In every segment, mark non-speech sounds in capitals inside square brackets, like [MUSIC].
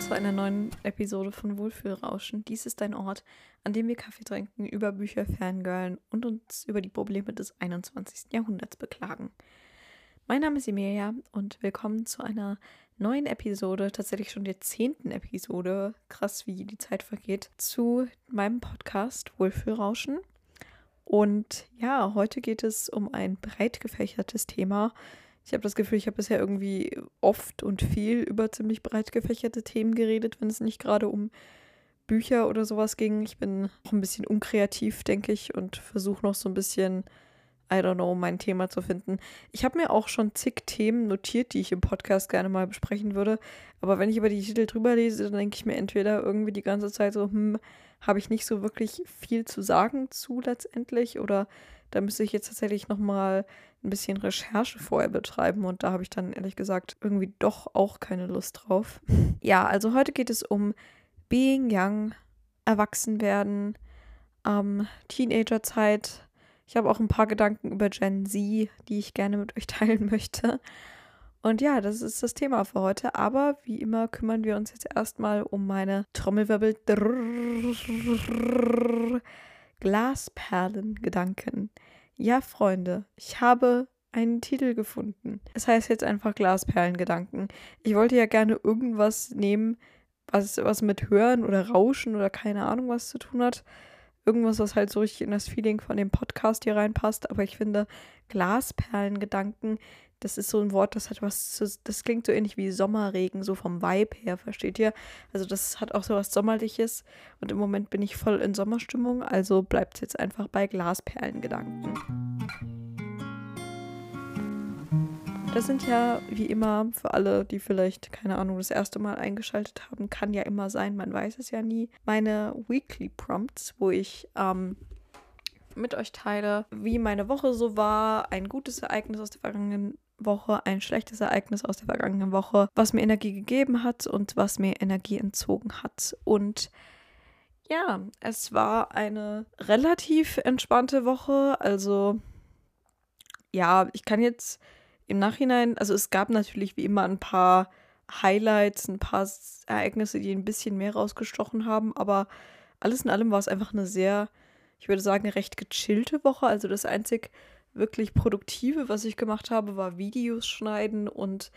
willkommen zu einer neuen Episode von Wohlfühlrauschen. Dies ist ein Ort, an dem wir Kaffee trinken, über Bücher fangirlen und uns über die Probleme des 21. Jahrhunderts beklagen. Mein Name ist Emilia und willkommen zu einer neuen Episode, tatsächlich schon der zehnten Episode, krass wie die Zeit vergeht, zu meinem Podcast Wohlfühlrauschen. Und ja, heute geht es um ein breit gefächertes Thema, ich habe das Gefühl, ich habe bisher irgendwie oft und viel über ziemlich breit gefächerte Themen geredet, wenn es nicht gerade um Bücher oder sowas ging. Ich bin noch ein bisschen unkreativ, denke ich, und versuche noch so ein bisschen, I don't know, mein Thema zu finden. Ich habe mir auch schon zig Themen notiert, die ich im Podcast gerne mal besprechen würde. Aber wenn ich über die Titel drüber lese, dann denke ich mir entweder irgendwie die ganze Zeit so, hm, habe ich nicht so wirklich viel zu sagen zu letztendlich oder da müsste ich jetzt tatsächlich nochmal ein bisschen Recherche vorher betreiben und da habe ich dann ehrlich gesagt irgendwie doch auch keine Lust drauf. [LAUGHS] Ja, also heute geht es um Being Young, Erwachsenwerden, ähm, Teenagerzeit. Ich habe auch ein paar Gedanken über Gen Z, die ich gerne mit euch teilen möchte. Und ja, das ist das Thema für heute. Aber wie immer kümmern wir uns jetzt erstmal um meine Trommelwirbel. Glasperlen-Gedanken. Ja, Freunde, ich habe einen Titel gefunden. Es heißt jetzt einfach Glasperlengedanken. Ich wollte ja gerne irgendwas nehmen, was, was mit Hören oder Rauschen oder keine Ahnung was zu tun hat. Irgendwas, was halt so richtig in das Feeling von dem Podcast hier reinpasst. Aber ich finde, Glasperlengedanken das ist so ein Wort, das hat was, zu, das klingt so ähnlich wie Sommerregen, so vom Vibe her, versteht ihr? Also das hat auch so was Sommerliches und im Moment bin ich voll in Sommerstimmung, also bleibt es jetzt einfach bei Glasperlengedanken. Das sind ja wie immer für alle, die vielleicht, keine Ahnung, das erste Mal eingeschaltet haben, kann ja immer sein, man weiß es ja nie, meine Weekly Prompts, wo ich ähm, mit euch teile, wie meine Woche so war, ein gutes Ereignis aus der vergangenen Woche, ein schlechtes Ereignis aus der vergangenen Woche, was mir Energie gegeben hat und was mir Energie entzogen hat. Und ja, es war eine relativ entspannte Woche. Also ja, ich kann jetzt im Nachhinein, also es gab natürlich wie immer ein paar Highlights, ein paar Ereignisse, die ein bisschen mehr rausgestochen haben, aber alles in allem war es einfach eine sehr, ich würde sagen, recht gechillte Woche. Also das einzig wirklich Produktive, was ich gemacht habe, war Videos schneiden und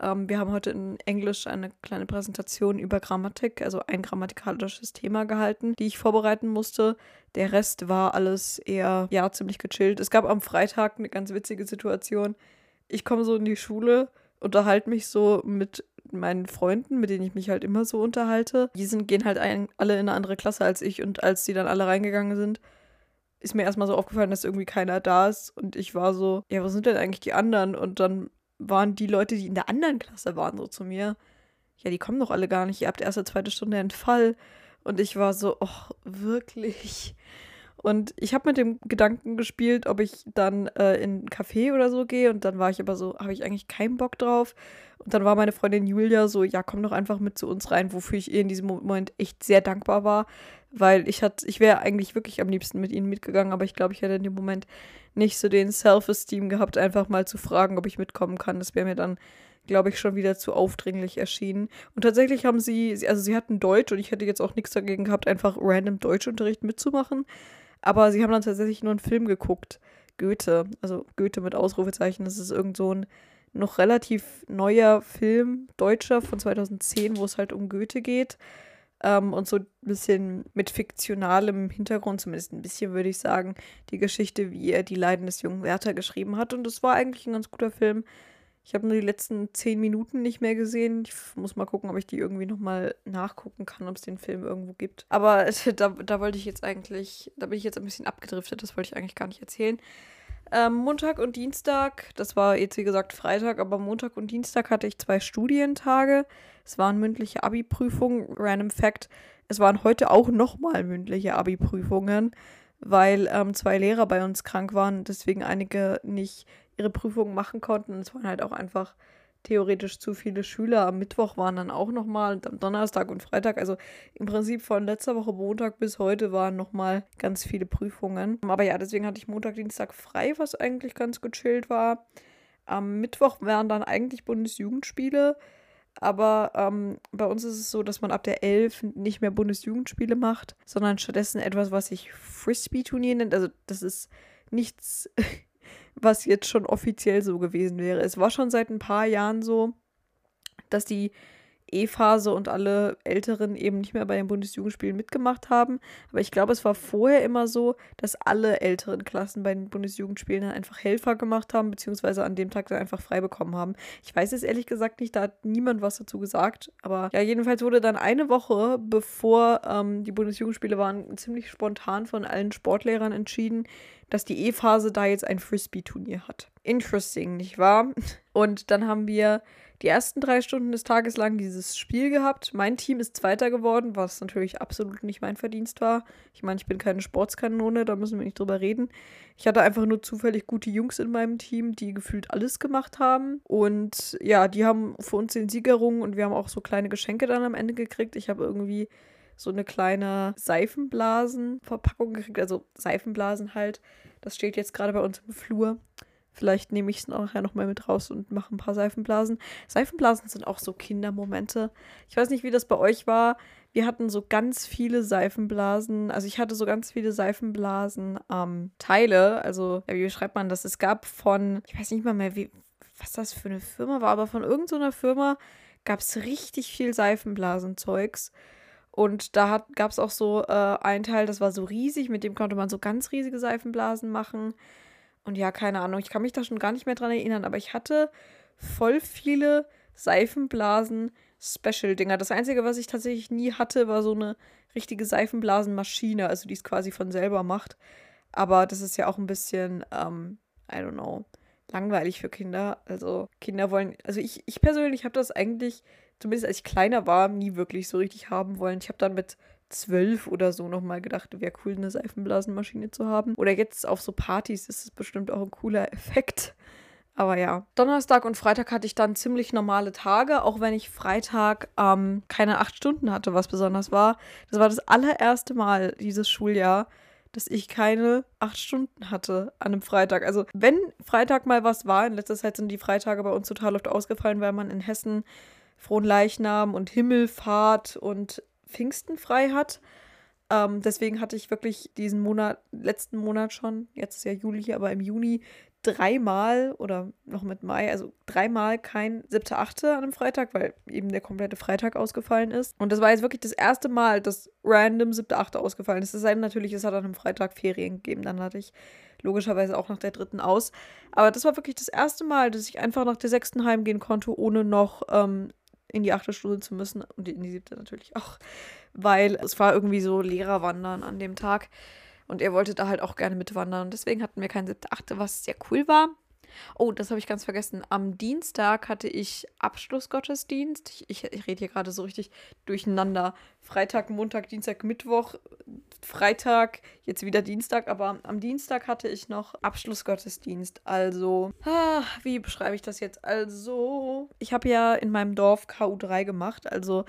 ähm, wir haben heute in Englisch eine kleine Präsentation über Grammatik, also ein grammatikalisches Thema gehalten, die ich vorbereiten musste. Der Rest war alles eher, ja, ziemlich gechillt. Es gab am Freitag eine ganz witzige Situation. Ich komme so in die Schule, unterhalte mich so mit meinen Freunden, mit denen ich mich halt immer so unterhalte. Die sind, gehen halt ein, alle in eine andere Klasse als ich und als die dann alle reingegangen sind, ist mir erstmal so aufgefallen, dass irgendwie keiner da ist. Und ich war so, ja, wo sind denn eigentlich die anderen? Und dann waren die Leute, die in der anderen Klasse waren, so zu mir. Ja, die kommen doch alle gar nicht. Ihr habt erste, zweite Stunde einen Fall. Und ich war so, ach, wirklich. Und ich habe mit dem Gedanken gespielt, ob ich dann äh, in ein Café oder so gehe. Und dann war ich aber so, habe ich eigentlich keinen Bock drauf. Und dann war meine Freundin Julia so, ja, komm doch einfach mit zu uns rein, wofür ich ihr in diesem Moment echt sehr dankbar war, weil ich hatte, ich wäre eigentlich wirklich am liebsten mit ihnen mitgegangen, aber ich glaube, ich hätte in dem Moment nicht so den Self-Esteem gehabt, einfach mal zu fragen, ob ich mitkommen kann. Das wäre mir dann, glaube ich, schon wieder zu aufdringlich erschienen. Und tatsächlich haben sie, also sie hatten Deutsch und ich hätte jetzt auch nichts dagegen gehabt, einfach random Deutschunterricht mitzumachen. Aber sie haben dann tatsächlich nur einen Film geguckt. Goethe, also Goethe mit Ausrufezeichen, das ist irgend so ein noch relativ neuer Film, deutscher von 2010, wo es halt um Goethe geht ähm, und so ein bisschen mit fiktionalem Hintergrund, zumindest ein bisschen würde ich sagen, die Geschichte, wie er die Leiden des jungen Werther geschrieben hat. Und es war eigentlich ein ganz guter Film. Ich habe nur die letzten zehn Minuten nicht mehr gesehen. Ich muss mal gucken, ob ich die irgendwie nochmal nachgucken kann, ob es den Film irgendwo gibt. Aber [LAUGHS] da, da wollte ich jetzt eigentlich, da bin ich jetzt ein bisschen abgedriftet, das wollte ich eigentlich gar nicht erzählen. Ähm, Montag und Dienstag, das war jetzt wie gesagt Freitag, aber Montag und Dienstag hatte ich zwei Studientage. Es waren mündliche Abi-Prüfungen. Random Fact, es waren heute auch nochmal mündliche Abi-Prüfungen, weil ähm, zwei Lehrer bei uns krank waren, deswegen einige nicht ihre Prüfungen machen konnten. Es waren halt auch einfach theoretisch zu viele Schüler. Am Mittwoch waren dann auch nochmal und am Donnerstag und Freitag. Also im Prinzip von letzter Woche Montag bis heute waren nochmal ganz viele Prüfungen. Aber ja, deswegen hatte ich Montag, Dienstag frei, was eigentlich ganz gechillt war. Am Mittwoch wären dann eigentlich Bundesjugendspiele. aber ähm, bei uns ist es so, dass man ab der 11 nicht mehr Bundesjugendspiele macht, sondern stattdessen etwas, was sich Frisbee-Turnier nennt. Also das ist nichts, was jetzt schon offiziell so gewesen wäre. Es war schon seit ein paar Jahren so, dass die E-Phase und alle Älteren eben nicht mehr bei den Bundesjugendspielen mitgemacht haben. Aber ich glaube, es war vorher immer so, dass alle älteren Klassen bei den Bundesjugendspielen dann einfach Helfer gemacht haben, beziehungsweise an dem Tag dann einfach frei bekommen haben. Ich weiß es ehrlich gesagt nicht, da hat niemand was dazu gesagt. Aber ja, jedenfalls wurde dann eine Woche, bevor ähm, die Bundesjugendspiele waren, ziemlich spontan von allen Sportlehrern entschieden, dass die E-Phase da jetzt ein Frisbee-Turnier hat. Interesting, nicht wahr? [LAUGHS] Und dann haben wir die ersten drei Stunden des Tages lang dieses Spiel gehabt. Mein Team ist Zweiter geworden, was natürlich absolut nicht mein Verdienst war. Ich meine, ich bin keine Sportskanone, da müssen wir nicht drüber reden. Ich hatte einfach nur zufällig gute Jungs in meinem Team, die gefühlt alles gemacht haben. Und ja, die haben für uns den Sieg errungen und wir haben auch so kleine Geschenke dann am Ende gekriegt. Ich habe irgendwie so eine kleine Seifenblasenverpackung gekriegt, also Seifenblasen halt. Das steht jetzt gerade bei uns im Flur. Vielleicht nehme ich es nachher nochmal mit raus und mache ein paar Seifenblasen. Seifenblasen sind auch so Kindermomente. Ich weiß nicht, wie das bei euch war. Wir hatten so ganz viele Seifenblasen. Also ich hatte so ganz viele Seifenblasen-Teile. Ähm, also, wie beschreibt man das? Es gab von, ich weiß nicht mal mehr, wie, was das für eine Firma war, aber von irgendeiner Firma gab es richtig viel Seifenblasenzeugs. Und da gab es auch so äh, ein Teil, das war so riesig, mit dem konnte man so ganz riesige Seifenblasen machen. Und ja, keine Ahnung, ich kann mich da schon gar nicht mehr dran erinnern, aber ich hatte voll viele Seifenblasen Special-Dinger. Das Einzige, was ich tatsächlich nie hatte, war so eine richtige Seifenblasenmaschine, also die es quasi von selber macht. Aber das ist ja auch ein bisschen, ähm, I don't know, langweilig für Kinder. Also Kinder wollen, also ich, ich persönlich habe das eigentlich, zumindest als ich kleiner war, nie wirklich so richtig haben wollen. Ich habe dann mit zwölf oder so nochmal gedacht, wäre cool, eine Seifenblasenmaschine zu haben. Oder jetzt auf so Partys ist es bestimmt auch ein cooler [LAUGHS] Effekt. Aber ja, Donnerstag und Freitag hatte ich dann ziemlich normale Tage, auch wenn ich Freitag ähm, keine acht Stunden hatte, was besonders war. Das war das allererste Mal dieses Schuljahr, dass ich keine acht Stunden hatte an einem Freitag. Also wenn Freitag mal was war, in letzter Zeit sind die Freitage bei uns total oft ausgefallen, weil man in Hessen Frohenleichnam und Himmelfahrt und Pfingsten frei hat. Ähm, deswegen hatte ich wirklich diesen Monat, letzten Monat schon, jetzt ist ja Juli, aber im Juni dreimal oder noch mit Mai, also dreimal kein 7.8. an einem Freitag, weil eben der komplette Freitag ausgefallen ist. Und das war jetzt wirklich das erste Mal, dass random 7.8. ausgefallen ist. Es sei denn natürlich, es hat an einem Freitag Ferien gegeben. Dann hatte ich logischerweise auch nach der dritten aus. Aber das war wirklich das erste Mal, dass ich einfach nach der sechsten heimgehen konnte, ohne noch ähm, in die achte Stunde zu müssen und in die siebte natürlich auch, weil es war irgendwie so Lehrerwandern an dem Tag und er wollte da halt auch gerne mitwandern. Deswegen hatten wir kein siebte, achte, was sehr cool war. Oh, das habe ich ganz vergessen. Am Dienstag hatte ich Abschlussgottesdienst. Ich, ich, ich rede hier gerade so richtig durcheinander. Freitag, Montag, Dienstag, Mittwoch, Freitag, jetzt wieder Dienstag. Aber am Dienstag hatte ich noch Abschlussgottesdienst. Also, ah, wie beschreibe ich das jetzt? Also, ich habe ja in meinem Dorf KU3 gemacht. Also,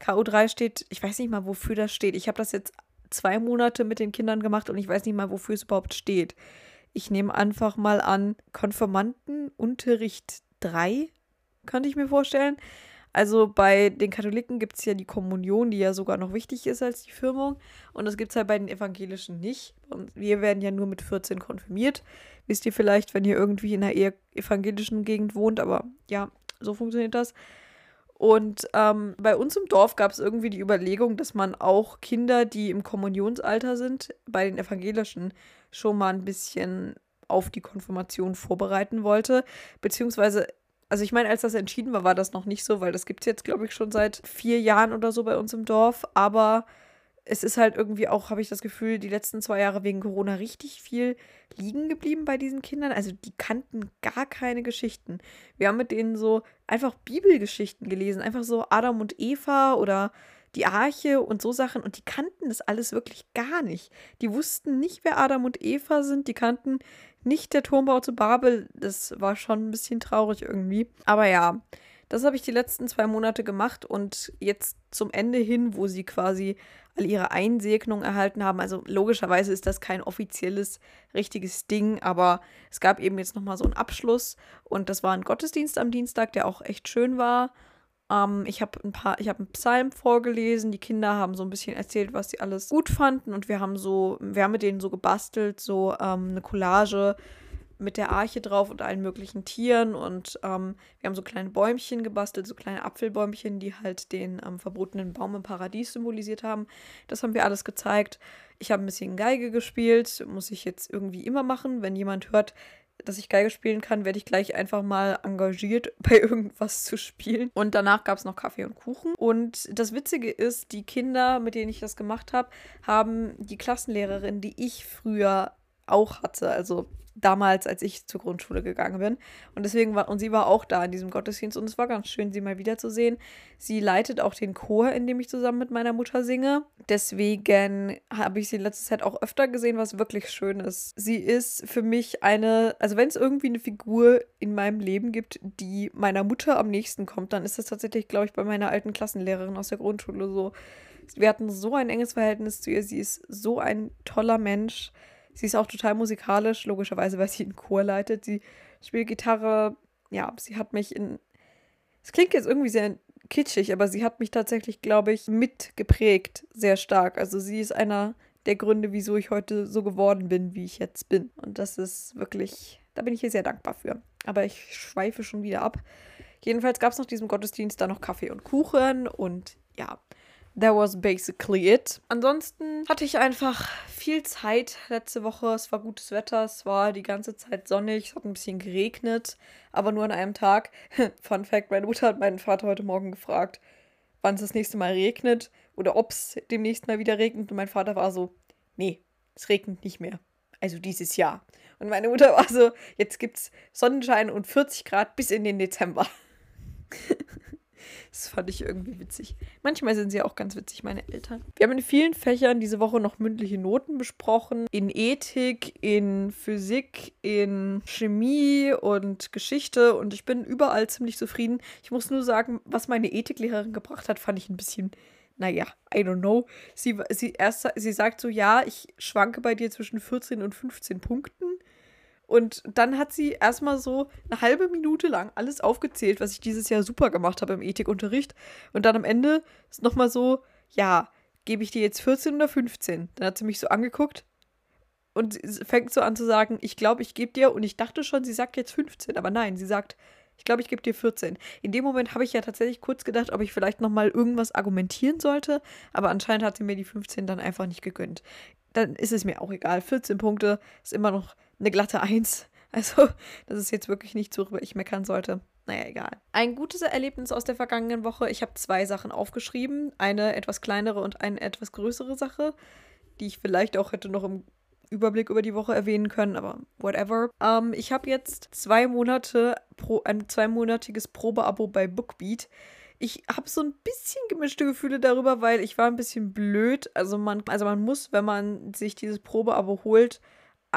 KU3 steht, ich weiß nicht mal, wofür das steht. Ich habe das jetzt zwei Monate mit den Kindern gemacht und ich weiß nicht mal, wofür es überhaupt steht. Ich nehme einfach mal an, Konfirmandenunterricht 3, könnte ich mir vorstellen. Also bei den Katholiken gibt es ja die Kommunion, die ja sogar noch wichtig ist als die Firmung. Und das gibt es halt bei den Evangelischen nicht. Und wir werden ja nur mit 14 konfirmiert. Wisst ihr vielleicht, wenn ihr irgendwie in einer eher evangelischen Gegend wohnt, aber ja, so funktioniert das. Und ähm, bei uns im Dorf gab es irgendwie die Überlegung, dass man auch Kinder, die im Kommunionsalter sind, bei den Evangelischen schon mal ein bisschen auf die Konfirmation vorbereiten wollte. Beziehungsweise, also ich meine, als das entschieden war, war das noch nicht so, weil das gibt es jetzt, glaube ich, schon seit vier Jahren oder so bei uns im Dorf. Aber es ist halt irgendwie auch, habe ich das Gefühl, die letzten zwei Jahre wegen Corona richtig viel liegen geblieben bei diesen Kindern. Also die kannten gar keine Geschichten. Wir haben mit denen so einfach Bibelgeschichten gelesen, einfach so Adam und Eva oder die Arche und so Sachen und die kannten das alles wirklich gar nicht. Die wussten nicht, wer Adam und Eva sind, die kannten nicht der Turmbau zu Babel. Das war schon ein bisschen traurig irgendwie. Aber ja, das habe ich die letzten zwei Monate gemacht und jetzt zum Ende hin, wo sie quasi all ihre Einsegnung erhalten haben. Also logischerweise ist das kein offizielles, richtiges Ding, aber es gab eben jetzt nochmal so einen Abschluss und das war ein Gottesdienst am Dienstag, der auch echt schön war. Ähm, ich habe ein paar, ich habe einen Psalm vorgelesen. Die Kinder haben so ein bisschen erzählt, was sie alles gut fanden und wir haben so, wir haben mit denen so gebastelt, so ähm, eine Collage mit der Arche drauf und allen möglichen Tieren und ähm, wir haben so kleine Bäumchen gebastelt, so kleine Apfelbäumchen, die halt den ähm, verbotenen Baum im Paradies symbolisiert haben. Das haben wir alles gezeigt. Ich habe ein bisschen Geige gespielt, muss ich jetzt irgendwie immer machen. Wenn jemand hört, dass ich Geige spielen kann, werde ich gleich einfach mal engagiert, [LAUGHS] bei irgendwas zu spielen. Und danach gab es noch Kaffee und Kuchen. Und das Witzige ist, die Kinder, mit denen ich das gemacht habe, haben die Klassenlehrerin, die ich früher auch hatte, also damals, als ich zur Grundschule gegangen bin. Und deswegen war, und sie war auch da in diesem Gottesdienst und es war ganz schön, sie mal wiederzusehen. Sie leitet auch den Chor, in dem ich zusammen mit meiner Mutter singe. Deswegen habe ich sie in letzter Zeit auch öfter gesehen, was wirklich schön ist. Sie ist für mich eine, also wenn es irgendwie eine Figur in meinem Leben gibt, die meiner Mutter am nächsten kommt, dann ist das tatsächlich, glaube ich, bei meiner alten Klassenlehrerin aus der Grundschule so. Wir hatten so ein enges Verhältnis zu ihr. Sie ist so ein toller Mensch. Sie ist auch total musikalisch, logischerweise, weil sie einen Chor leitet. Sie spielt Gitarre. Ja, sie hat mich in. Es klingt jetzt irgendwie sehr kitschig, aber sie hat mich tatsächlich, glaube ich, mitgeprägt, sehr stark. Also sie ist einer der Gründe, wieso ich heute so geworden bin, wie ich jetzt bin. Und das ist wirklich, da bin ich ihr sehr dankbar für. Aber ich schweife schon wieder ab. Jedenfalls gab es nach diesem Gottesdienst da noch Kaffee und Kuchen und ja, that was basically it. Ansonsten hatte ich einfach viel Zeit letzte Woche. Es war gutes Wetter, es war die ganze Zeit sonnig, es hat ein bisschen geregnet, aber nur an einem Tag. [LAUGHS] Fun Fact: Meine Mutter hat meinen Vater heute Morgen gefragt, wann es das nächste Mal regnet oder ob es demnächst mal wieder regnet. Und mein Vater war so: Nee, es regnet nicht mehr. Also dieses Jahr. Und meine Mutter war so: Jetzt gibt's Sonnenschein und 40 Grad bis in den Dezember. [LAUGHS] [LAUGHS] Das fand ich irgendwie witzig. Manchmal sind sie auch ganz witzig, meine Eltern. Wir haben in vielen Fächern diese Woche noch mündliche Noten besprochen. In Ethik, in Physik, in Chemie und Geschichte. Und ich bin überall ziemlich zufrieden. Ich muss nur sagen, was meine Ethiklehrerin gebracht hat, fand ich ein bisschen naja, I don't know. Sie, sie, erst, sie sagt so, ja, ich schwanke bei dir zwischen 14 und 15 Punkten. Und dann hat sie erstmal so eine halbe Minute lang alles aufgezählt, was ich dieses Jahr super gemacht habe im Ethikunterricht. Und dann am Ende ist nochmal so, ja, gebe ich dir jetzt 14 oder 15? Dann hat sie mich so angeguckt und fängt so an zu sagen, ich glaube, ich gebe dir, und ich dachte schon, sie sagt jetzt 15, aber nein, sie sagt, ich glaube, ich gebe dir 14. In dem Moment habe ich ja tatsächlich kurz gedacht, ob ich vielleicht nochmal irgendwas argumentieren sollte, aber anscheinend hat sie mir die 15 dann einfach nicht gegönnt. Dann ist es mir auch egal. 14 Punkte ist immer noch eine glatte Eins. Also, das ist jetzt wirklich nichts, worüber ich meckern sollte. Naja, egal. Ein gutes Erlebnis aus der vergangenen Woche. Ich habe zwei Sachen aufgeschrieben. Eine etwas kleinere und eine etwas größere Sache, die ich vielleicht auch hätte noch im Überblick über die Woche erwähnen können, aber whatever. Ähm, ich habe jetzt zwei Monate, pro, ein zweimonatiges Probeabo bei Bookbeat. Ich habe so ein bisschen gemischte Gefühle darüber, weil ich war ein bisschen blöd. Also man, also man muss, wenn man sich dieses Probeabo holt,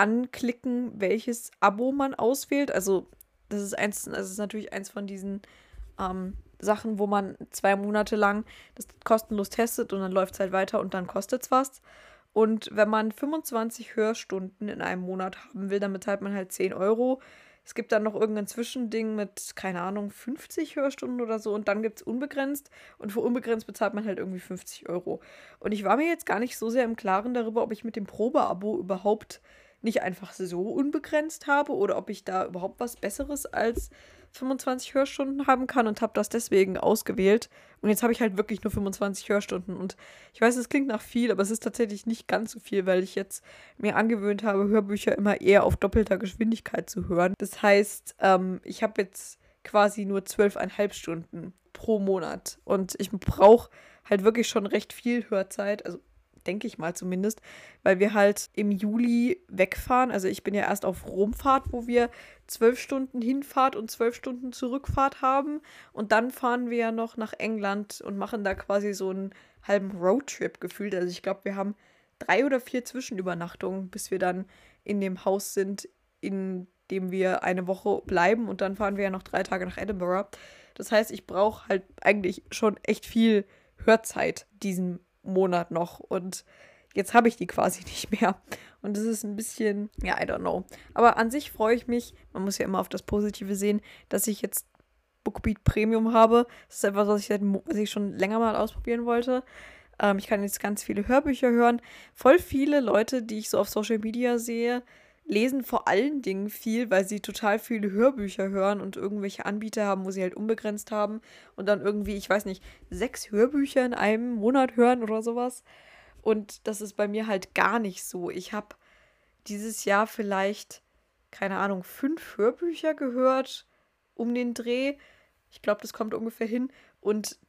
anklicken, welches Abo man auswählt. Also das ist eins, das ist natürlich eins von diesen ähm, Sachen, wo man zwei Monate lang das kostenlos testet und dann läuft es halt weiter und dann kostet es was. Und wenn man 25 Hörstunden in einem Monat haben will, dann bezahlt man halt 10 Euro. Es gibt dann noch irgendein Zwischending mit, keine Ahnung, 50 Hörstunden oder so und dann gibt es unbegrenzt und für unbegrenzt bezahlt man halt irgendwie 50 Euro. Und ich war mir jetzt gar nicht so sehr im Klaren darüber, ob ich mit dem Probeabo überhaupt nicht einfach so unbegrenzt habe oder ob ich da überhaupt was Besseres als 25 Hörstunden haben kann und habe das deswegen ausgewählt. Und jetzt habe ich halt wirklich nur 25 Hörstunden. Und ich weiß, es klingt nach viel, aber es ist tatsächlich nicht ganz so viel, weil ich jetzt mir angewöhnt habe, Hörbücher immer eher auf doppelter Geschwindigkeit zu hören. Das heißt, ähm, ich habe jetzt quasi nur 12,5 Stunden pro Monat. Und ich brauche halt wirklich schon recht viel Hörzeit. Also denke ich mal zumindest, weil wir halt im Juli wegfahren. Also ich bin ja erst auf Romfahrt, wo wir zwölf Stunden Hinfahrt und zwölf Stunden Zurückfahrt haben. Und dann fahren wir ja noch nach England und machen da quasi so einen halben Roadtrip gefühlt. Also ich glaube, wir haben drei oder vier Zwischenübernachtungen, bis wir dann in dem Haus sind, in dem wir eine Woche bleiben. Und dann fahren wir ja noch drei Tage nach Edinburgh. Das heißt, ich brauche halt eigentlich schon echt viel Hörzeit diesen Monat noch und jetzt habe ich die quasi [LAUGHS] nicht mehr. Und das ist ein bisschen, ja, I don't know. Aber an sich freue ich mich, man muss ja immer auf das Positive sehen, dass ich jetzt Bookbeat Premium habe. Das ist etwas, was ich, seit, was ich schon länger mal ausprobieren wollte. Ähm, ich kann jetzt ganz viele Hörbücher hören. Voll viele Leute, die ich so auf Social Media sehe, lesen vor allen Dingen viel, weil sie total viele Hörbücher hören und irgendwelche Anbieter haben, wo sie halt unbegrenzt haben und dann irgendwie, ich weiß nicht, sechs Hörbücher in einem Monat hören oder sowas. Und das ist bei mir halt gar nicht so. Ich habe dieses Jahr vielleicht, keine Ahnung, fünf Hörbücher gehört um den Dreh. Ich glaube, das kommt ungefähr hin. Und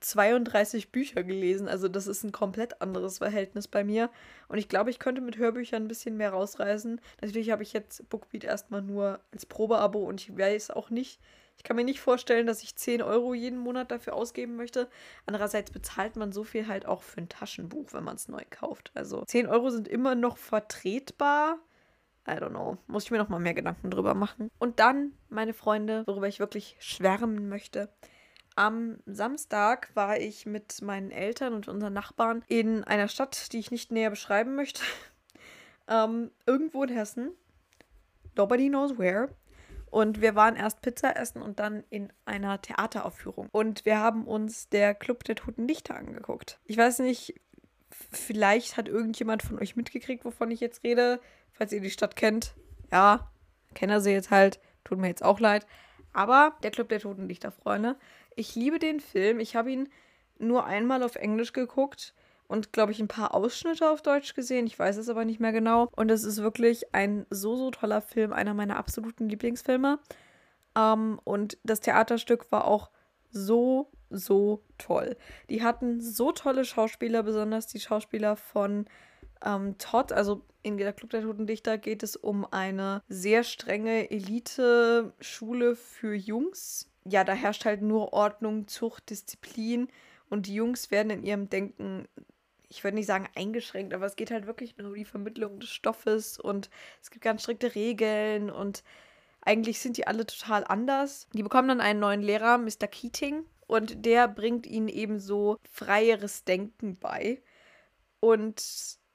32 Bücher gelesen. Also das ist ein komplett anderes Verhältnis bei mir. Und ich glaube, ich könnte mit Hörbüchern ein bisschen mehr rausreißen. Natürlich habe ich jetzt Bookbeat erstmal nur als Probeabo und ich weiß auch nicht, ich kann mir nicht vorstellen, dass ich 10 Euro jeden Monat dafür ausgeben möchte. Andererseits bezahlt man so viel halt auch für ein Taschenbuch, wenn man es neu kauft. Also 10 Euro sind immer noch vertretbar. I don't know. Muss ich mir noch mal mehr Gedanken drüber machen. Und dann, meine Freunde, worüber ich wirklich schwärmen möchte. Am Samstag war ich mit meinen Eltern und unseren Nachbarn in einer Stadt, die ich nicht näher beschreiben möchte. [LAUGHS] ähm, irgendwo in Hessen. Nobody knows where. Und wir waren erst Pizza essen und dann in einer Theateraufführung. Und wir haben uns der Club der Toten Dichter angeguckt. Ich weiß nicht, vielleicht hat irgendjemand von euch mitgekriegt, wovon ich jetzt rede. Falls ihr die Stadt kennt. Ja, Kenner sie jetzt halt. Tut mir jetzt auch leid. Aber der Club der Toten Dichter, Freunde. Ich liebe den Film. Ich habe ihn nur einmal auf Englisch geguckt und, glaube ich, ein paar Ausschnitte auf Deutsch gesehen. Ich weiß es aber nicht mehr genau. Und es ist wirklich ein so, so toller Film. Einer meiner absoluten Lieblingsfilme. Ähm, und das Theaterstück war auch so, so toll. Die hatten so tolle Schauspieler, besonders die Schauspieler von ähm, Todd, also in der Club der Toten Dichter geht es um eine sehr strenge Elite-Schule für Jungs. Ja, da herrscht halt nur Ordnung, Zucht, Disziplin und die Jungs werden in ihrem Denken, ich würde nicht sagen eingeschränkt, aber es geht halt wirklich nur um die Vermittlung des Stoffes und es gibt ganz strikte Regeln und eigentlich sind die alle total anders. Die bekommen dann einen neuen Lehrer, Mr. Keating, und der bringt ihnen eben so freieres Denken bei. Und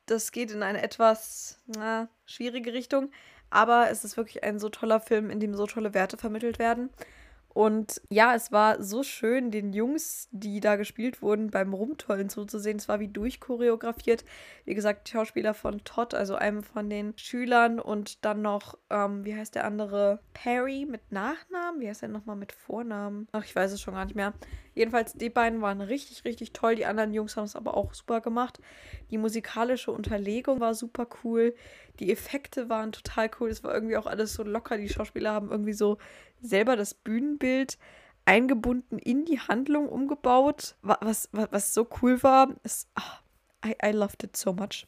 das geht in eine etwas na, schwierige Richtung, aber es ist wirklich ein so toller Film, in dem so tolle Werte vermittelt werden. Und ja, es war so schön, den Jungs, die da gespielt wurden, beim Rumtollen zuzusehen. Es war wie durchchoreografiert. Wie gesagt, Schauspieler von Todd, also einem von den Schülern und dann noch, ähm, wie heißt der andere? Perry mit Nachnamen? Wie heißt der nochmal mit Vornamen? Ach, ich weiß es schon gar nicht mehr. Jedenfalls, die beiden waren richtig, richtig toll. Die anderen Jungs haben es aber auch super gemacht. Die musikalische Unterlegung war super cool. Die Effekte waren total cool. Es war irgendwie auch alles so locker. Die Schauspieler haben irgendwie so selber das Bühnenbild eingebunden in die Handlung umgebaut. Was, was, was so cool war, ist, oh, I, I loved it so much.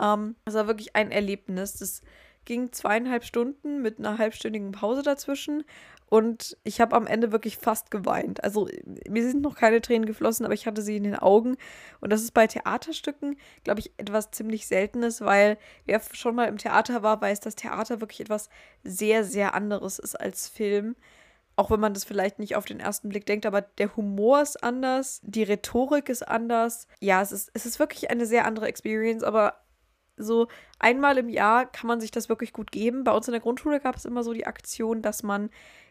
Ähm, es war wirklich ein Erlebnis. Das ging zweieinhalb Stunden mit einer halbstündigen Pause dazwischen. Und ich habe am Ende wirklich fast geweint. Also mir sind noch keine Tränen geflossen, aber ich hatte sie in den Augen. Und das ist bei Theaterstücken, glaube ich, etwas ziemlich Seltenes, weil wer schon mal im Theater war, weiß, dass Theater wirklich etwas sehr, sehr anderes ist als Film. Auch wenn man das vielleicht nicht auf den ersten Blick denkt, aber der Humor ist anders, die Rhetorik ist anders. Ja, es ist, es ist wirklich eine sehr andere Experience, aber so einmal im Jahr kann man sich das wirklich gut geben. Bei uns in der Grundschule gab es immer so die Aktion, dass man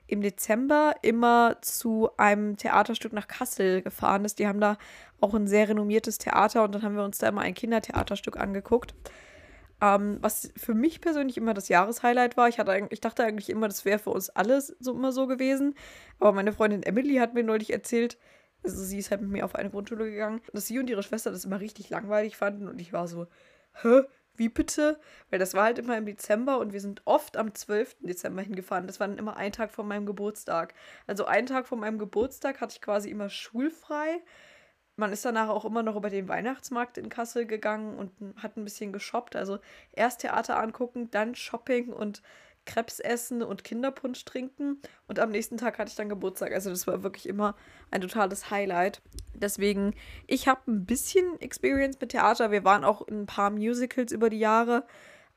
im Dezember immer zu einem Theaterstück nach Kassel gefahren ist. Die haben da auch ein sehr renommiertes Theater und dann haben wir uns da immer ein Kindertheaterstück angeguckt. Ähm, was für mich persönlich immer das Jahreshighlight war. Ich, hatte, ich dachte eigentlich immer, das wäre für uns alles so immer so gewesen. Aber meine Freundin Emily hat mir neulich erzählt, also sie ist halt mit mir auf eine Grundschule gegangen, dass sie und ihre Schwester das immer richtig langweilig fanden und ich war so, hä? Wie bitte? Weil das war halt immer im Dezember und wir sind oft am 12. Dezember hingefahren. Das war dann immer ein Tag vor meinem Geburtstag. Also einen Tag vor meinem Geburtstag hatte ich quasi immer schulfrei. Man ist danach auch immer noch über den Weihnachtsmarkt in Kassel gegangen und hat ein bisschen geshoppt. Also erst Theater angucken, dann Shopping und Krebs essen und Kinderpunsch trinken. Und am nächsten Tag hatte ich dann Geburtstag. Also das war wirklich immer ein totales Highlight. Deswegen, ich habe ein bisschen Experience mit Theater. Wir waren auch in ein paar Musicals über die Jahre.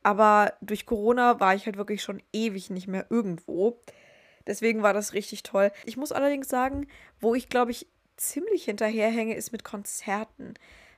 Aber durch Corona war ich halt wirklich schon ewig nicht mehr irgendwo. Deswegen war das richtig toll. Ich muss allerdings sagen, wo ich, glaube ich, ziemlich hinterherhänge, ist mit Konzerten.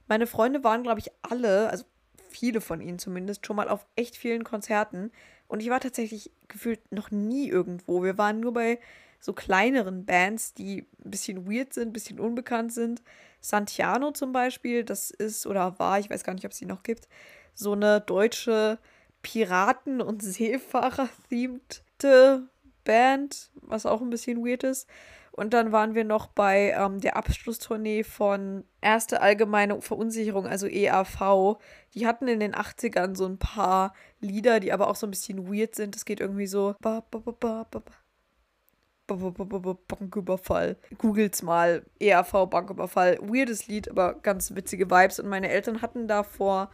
Meine Freunde waren, glaube ich, alle, also viele von ihnen zumindest, schon mal auf echt vielen Konzerten Und ich war tatsächlich gefühlt noch nie irgendwo. Wir waren nur bei so kleineren Bands, die ein bisschen weird sind, ein bisschen unbekannt sind. Santiano zum Beispiel, das ist oder war, ich weiß gar nicht, ob es die noch gibt, so eine deutsche Piraten- und [LAUGHS] Seefahrer-themte Band, was auch ein bisschen weird ist. Und dann waren wir noch bei ähm, der Abschlusstournee von Erste Allgemeine Verunsicherung, also EAV. Die hatten in den 80ern so ein paar Lieder, die aber auch so ein bisschen weird sind. Das geht irgendwie so. Banküberfall. Googelt's mal. EAV Banküberfall. Weirdes Lied, aber ganz witzige Vibes. Und meine Eltern hatten da vor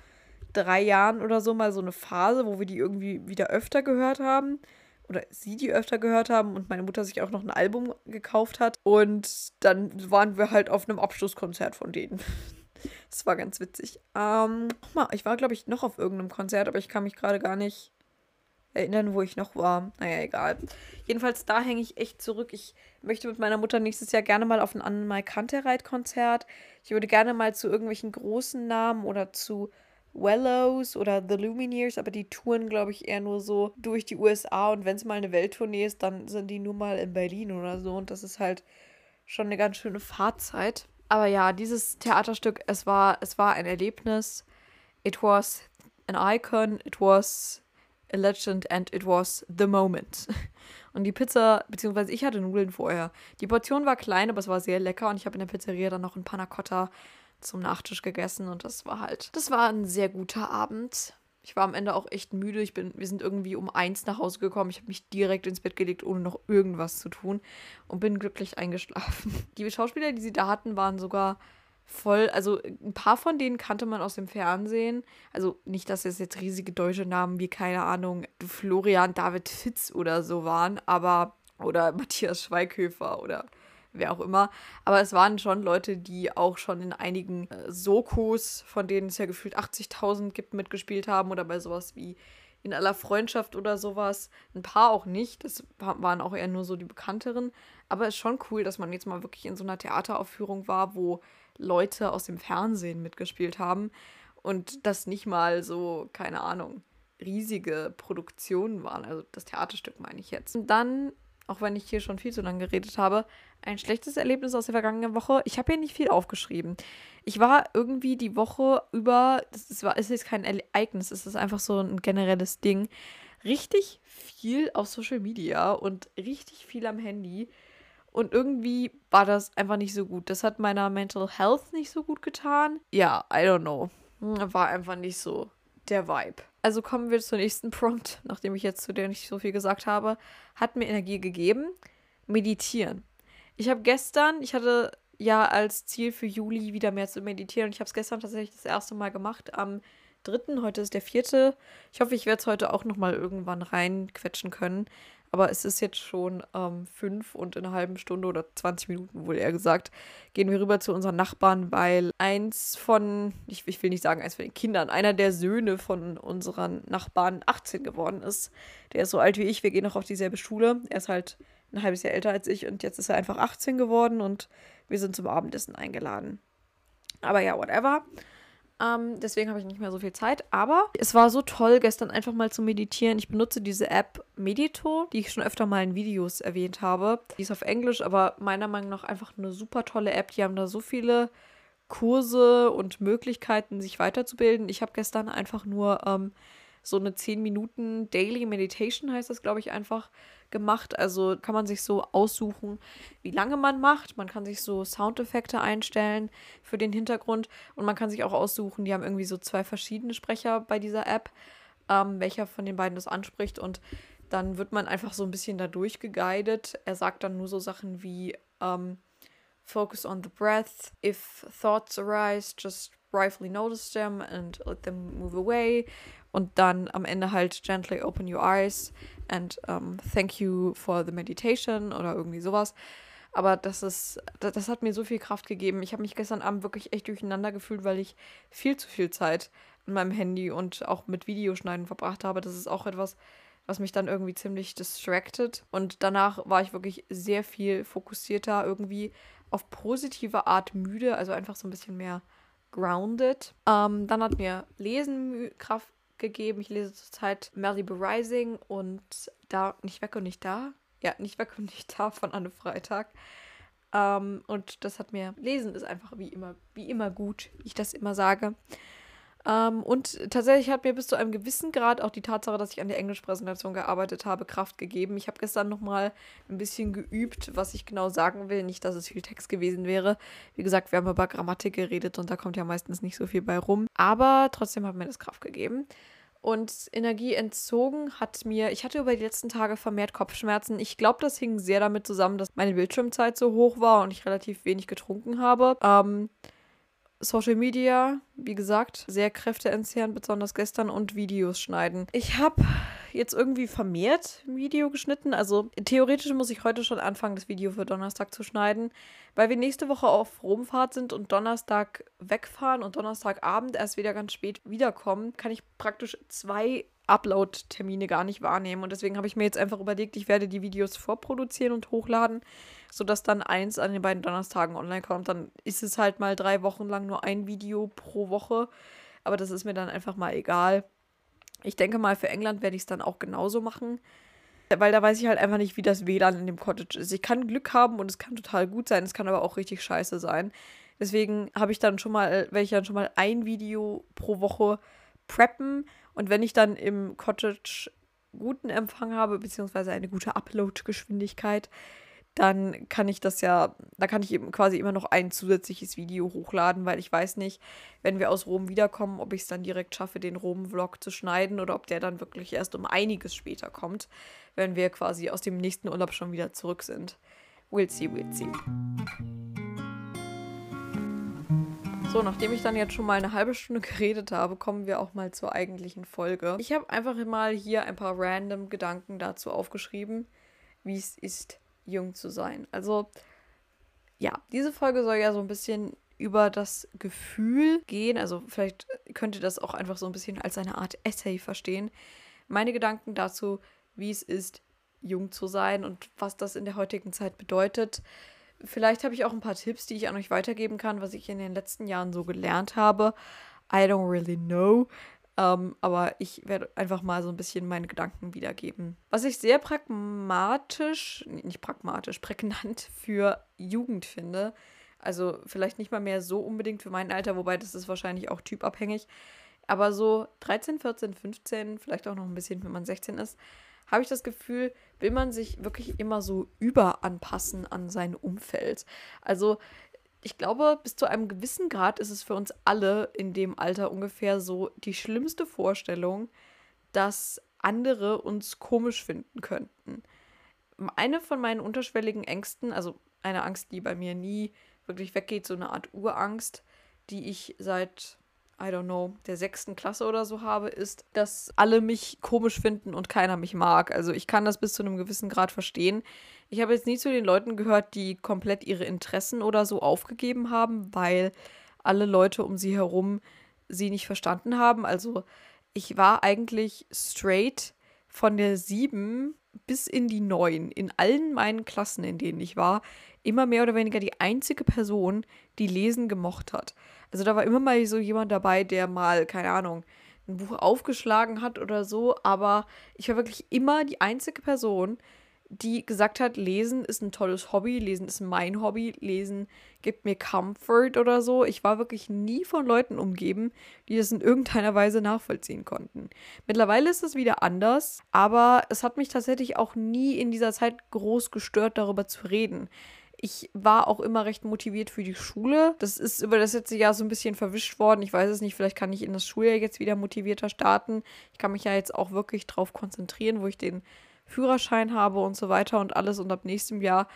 drei Jahren oder so mal so eine Phase, wo wir die irgendwie wieder öfter gehört haben oder sie die öfter gehört haben und meine Mutter sich auch noch ein Album gekauft hat. Und dann waren wir halt auf einem Abschlusskonzert von denen. Das war ganz witzig. Ähm, ich war, glaube ich, noch auf irgendeinem Konzert, aber ich kann mich gerade gar nicht erinnern, wo ich noch war. Naja, egal. Jedenfalls, da hänge ich echt zurück. Ich möchte mit meiner Mutter nächstes Jahr gerne mal auf ein Anmal Kantereit-Konzert. Ich würde gerne mal zu irgendwelchen großen Namen oder zu Wellows oder The Lumineers, aber die touren, glaube ich, eher nur so durch die USA und wenn es mal eine Welttournee ist, dann sind die nur mal in Berlin oder so und das ist halt schon eine ganz schöne Fahrzeit. Aber ja, dieses Theaterstück, es war, es war ein Erlebnis. It was an icon, it was a legend and it was the moment. [LAUGHS] Und die Pizza, beziehungsweise ich hatte Nudeln vorher. Die Portion war klein, aber es war sehr lecker und ich habe in der Pizzeria dann noch ein Panna Cotta zum Nachtisch gegessen und das war halt, das war ein sehr guter Abend. Ich war am Ende auch echt müde. Ich bin, wir sind irgendwie um eins nach Hause gekommen. Ich habe mich direkt ins Bett gelegt, ohne noch irgendwas zu tun und bin glücklich eingeschlafen. [LAUGHS] Die Schauspieler, die sie da hatten, waren sogar voll, also ein paar von denen kannte man aus dem Fernsehen. Also nicht, dass es jetzt riesige deutsche Namen wie, keine Ahnung, Florian David Fitz oder so waren, aber, oder [LAUGHS] Matthias Schweighöfer oder wer auch immer. Aber es waren schon Leute, die auch schon in einigen äh, Sokos, von denen es ja gefühlt 80.000 gibt, mitgespielt haben oder bei sowas wie in aller Freundschaft oder sowas. Ein paar auch nicht. Das waren auch eher nur so die bekannteren. Aber es ist schon cool, dass man jetzt mal wirklich in so einer Theateraufführung war, wo Leute aus dem Fernsehen mitgespielt haben. Und das nicht mal so, keine Ahnung, riesige Produktionen waren. Also das Theaterstück meine ich jetzt. Und dann auch wenn ich hier schon viel zu lange geredet habe, ein schlechtes Erlebnis aus der vergangenen Woche. Ich habe hier nicht viel aufgeschrieben. Ich war irgendwie die Woche über, das ist, ist jetzt kein Ereignis, es ist einfach so ein generelles Ding, richtig viel auf Social Media und richtig viel am Handy. Und irgendwie war das einfach nicht so gut. Das hat meiner Mental Health nicht so gut getan. Ja, I don't know. Hm, war einfach nicht so der Vibe. Also kommen wir zur nächsten Prompt, nachdem ich jetzt zu der nicht so viel gesagt habe. Hat mir Energie gegeben. Meditieren. Ich habe gestern, ich hatte ja als Ziel für Juli wieder mehr zu meditieren und ich habe es gestern tatsächlich das erste Mal gemacht am dritten. Heute ist der vierte. Ich hoffe, ich werde es heute auch nochmal irgendwann reinquetschen können. Aber es ist jetzt schon ähm, fünf und in einer halben Stunde oder 20 Minuten, wohl eher gesagt, gehen wir rüber zu unseren Nachbarn, weil eins von, ich, ich will nicht sagen eins von den Kindern, einer der Söhne von unseren Nachbarn 18 geworden ist. Der ist so alt wie ich, wir gehen noch auf dieselbe Schule. Er ist halt ein halbes Jahr älter als ich und jetzt ist er einfach 18 geworden und wir sind zum Abendessen eingeladen. Aber ja, whatever. Ähm, deswegen habe ich nicht mehr so viel Zeit. Aber es war so toll, gestern einfach mal zu meditieren. Ich benutze diese App Medito, die ich schon öfter mal in Videos erwähnt habe. Die ist auf Englisch, aber meiner Meinung nach einfach eine super tolle App. Die haben da so viele Kurse und Möglichkeiten, sich weiterzubilden. Ich habe gestern einfach nur ähm, so eine 10 Minuten Daily Meditation, heißt das, glaube ich, einfach gemacht. Also kann man sich so aussuchen, wie lange man macht. Man kann sich so Soundeffekte einstellen für den Hintergrund und man kann sich auch aussuchen, die haben irgendwie so zwei verschiedene Sprecher bei dieser App, ähm, welcher von den beiden das anspricht und dann wird man einfach so ein bisschen da durchgeguidet. Er sagt dann nur so Sachen wie ähm, Focus on the breath. If thoughts arise, just briefly notice them and let them move away. Und dann am Ende halt gently open your eyes and um, thank you for the meditation oder irgendwie sowas. Aber das ist, das, das hat mir so viel Kraft gegeben. Ich habe mich gestern Abend wirklich echt durcheinander gefühlt, weil ich viel zu viel Zeit an meinem Handy und auch mit Videoschneiden verbracht habe. Das ist auch etwas, was mich dann irgendwie ziemlich distracted. Und danach war ich wirklich sehr viel fokussierter, irgendwie auf positive Art müde, also einfach so ein bisschen mehr grounded. Ähm, dann hat mir Lesen Kraft gegeben. Ich lese zurzeit Malibu Rising und da nicht weg und nicht da. Ja, nicht weg und nicht da von Anne Freitag. Ähm, und das hat mir, Lesen ist einfach wie immer, wie immer gut, wie ich das immer sage. Ähm, und tatsächlich hat mir bis zu einem gewissen Grad auch die Tatsache, dass ich an der Englischpräsentation gearbeitet habe, Kraft gegeben. Ich habe gestern nochmal ein bisschen geübt, was ich genau sagen will. Nicht, dass es viel Text gewesen wäre. Wie gesagt, wir haben über Grammatik geredet und da kommt ja meistens nicht so viel bei rum. Aber trotzdem hat mir das Kraft gegeben. Und Energie entzogen hat mir, ich hatte über die letzten Tage vermehrt Kopfschmerzen. Ich glaube, das hing sehr damit zusammen, dass meine Bildschirmzeit so hoch war und ich relativ wenig getrunken habe. Ähm, Social Media, wie gesagt, sehr kräfteentzehrend, besonders gestern und Videos schneiden. Ich habe jetzt irgendwie vermehrt ein Video geschnitten. Also theoretisch muss ich heute schon anfangen, das Video für Donnerstag zu schneiden, weil wir nächste Woche auf Romfahrt sind und Donnerstag wegfahren und Donnerstagabend erst wieder ganz spät wiederkommen, kann ich praktisch zwei Upload-Termine gar nicht wahrnehmen. Und deswegen habe ich mir jetzt einfach überlegt, ich werde die Videos vorproduzieren und hochladen, sodass dann eins an den beiden Donnerstagen online kommt. Dann ist es halt mal drei Wochen lang nur ein Video pro Woche. Aber das ist mir dann einfach mal egal. Ich denke mal, für England werde ich es dann auch genauso machen. Weil da weiß ich halt einfach nicht, wie das WLAN in dem Cottage ist. Ich kann Glück haben und es kann total gut sein, es kann aber auch richtig scheiße sein. Deswegen habe ich dann schon mal, werde ich dann schon mal ein Video pro Woche preppen und wenn ich dann im Cottage guten Empfang habe, beziehungsweise eine gute Upload-Geschwindigkeit, dann kann ich das ja, da kann ich eben quasi immer noch ein zusätzliches Video hochladen, weil ich weiß nicht, wenn wir aus Rom wiederkommen, ob ich es dann direkt schaffe, den Rom-Vlog zu schneiden oder ob der dann wirklich erst um einiges später kommt, wenn wir quasi aus dem nächsten Urlaub schon wieder zurück sind. We'll see, we'll see. So, nachdem ich dann jetzt schon mal eine halbe Stunde [LAUGHS] geredet habe, kommen wir auch mal zur eigentlichen Folge. Ich habe einfach mal hier ein paar random Gedanken dazu aufgeschrieben, wie es ist, jung zu sein. Also, ja, diese Folge soll ja so ein bisschen über das Gefühl gehen. Also, vielleicht könnt ihr das auch einfach so ein bisschen als eine Art Essay verstehen. Meine Gedanken dazu, wie es ist, jung zu sein und was das in der heutigen Zeit bedeutet. Vielleicht habe ich auch ein paar Tipps, die ich an euch weitergeben kann, was ich in den letzten Jahren so gelernt habe. I don't really know. Ähm, aber ich werde einfach mal so ein bisschen meine Gedanken wiedergeben. Was ich sehr pragmatisch, nicht pragmatisch, [LAUGHS] prägnant für Jugend finde. Also vielleicht nicht mal mehr so unbedingt für mein Alter, wobei das ist wahrscheinlich auch typabhängig. Aber so 13, 14, 15, vielleicht auch noch ein bisschen, wenn man 16 ist, habe ich das Gefühl, will man sich wirklich immer so überanpassen an sein Umfeld. Also ich glaube, bis zu einem gewissen Grad ist es für uns alle in dem Alter ungefähr so die schlimmste Vorstellung, dass andere uns komisch finden könnten. Eine von meinen unterschwelligen Ängsten, also eine Angst, die bei mir nie wirklich weggeht, so eine Art Urangst, die ich seit I don't know, der sechsten Klasse oder so habe, ist, dass alle mich komisch finden und keiner mich mag. Also ich kann das bis zu einem gewissen Grad verstehen. Ich habe jetzt nie zu den Leuten gehört, die komplett ihre Interessen oder so aufgegeben haben, weil alle Leute um sie herum sie nicht verstanden haben. Also ich war eigentlich straight von der sieben bis in die neun, in allen meinen Klassen, in denen ich war, immer mehr oder weniger die einzige Person, die Lesen gemocht hat. Also da war immer mal so jemand dabei, der mal, keine Ahnung, ein Buch aufgeschlagen hat oder so, aber ich war wirklich immer die einzige Person, gesagt hat, Lesen ist ein tolles Hobby, Lesen ist mein Hobby, Lesen gibt mir Comfort oder so. Ich war wirklich nie von Leuten umgeben, die das in irgendeiner Weise nachvollziehen konnten. Mittlerweile ist es wieder anders, aber es hat mich tatsächlich auch nie in dieser Zeit groß gestört, darüber zu reden. Ich war auch immer recht motiviert für die Schule. Das ist über das letzte Jahr so ein bisschen verwischt worden. Ich weiß es nicht, vielleicht kann ich in das Schuljahr jetzt wieder motivierter starten. Ich kann mich ja jetzt auch wirklich darauf konzentrieren, wo ich den Führerschein habe und so weiter und alles. Und ab nächstem Jahr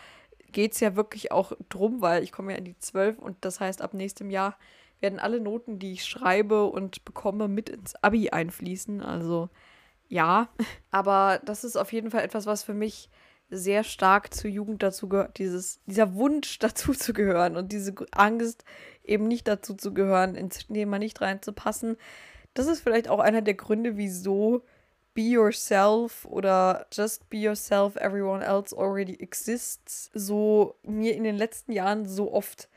geht es ja wirklich auch drum, weil ich komme ja in die 12 und das heißt, ab nächstem Jahr werden alle Noten, die ich schreibe und bekomme, mit ins Abi einfließen. Also ja, [LAUGHS] aber das ist auf jeden Fall etwas, was für mich sehr stark zur Jugend dazu gehört, dieses, dieser Wunsch [LAUGHS] dazu zu gehören und diese Angst, eben nicht dazu zu gehören, ins Thema nicht reinzupassen. Das ist vielleicht auch einer der Gründe, wieso Be Yourself oder Just Be Yourself, Everyone Else Already Exists so mir in den letzten Jahren so oft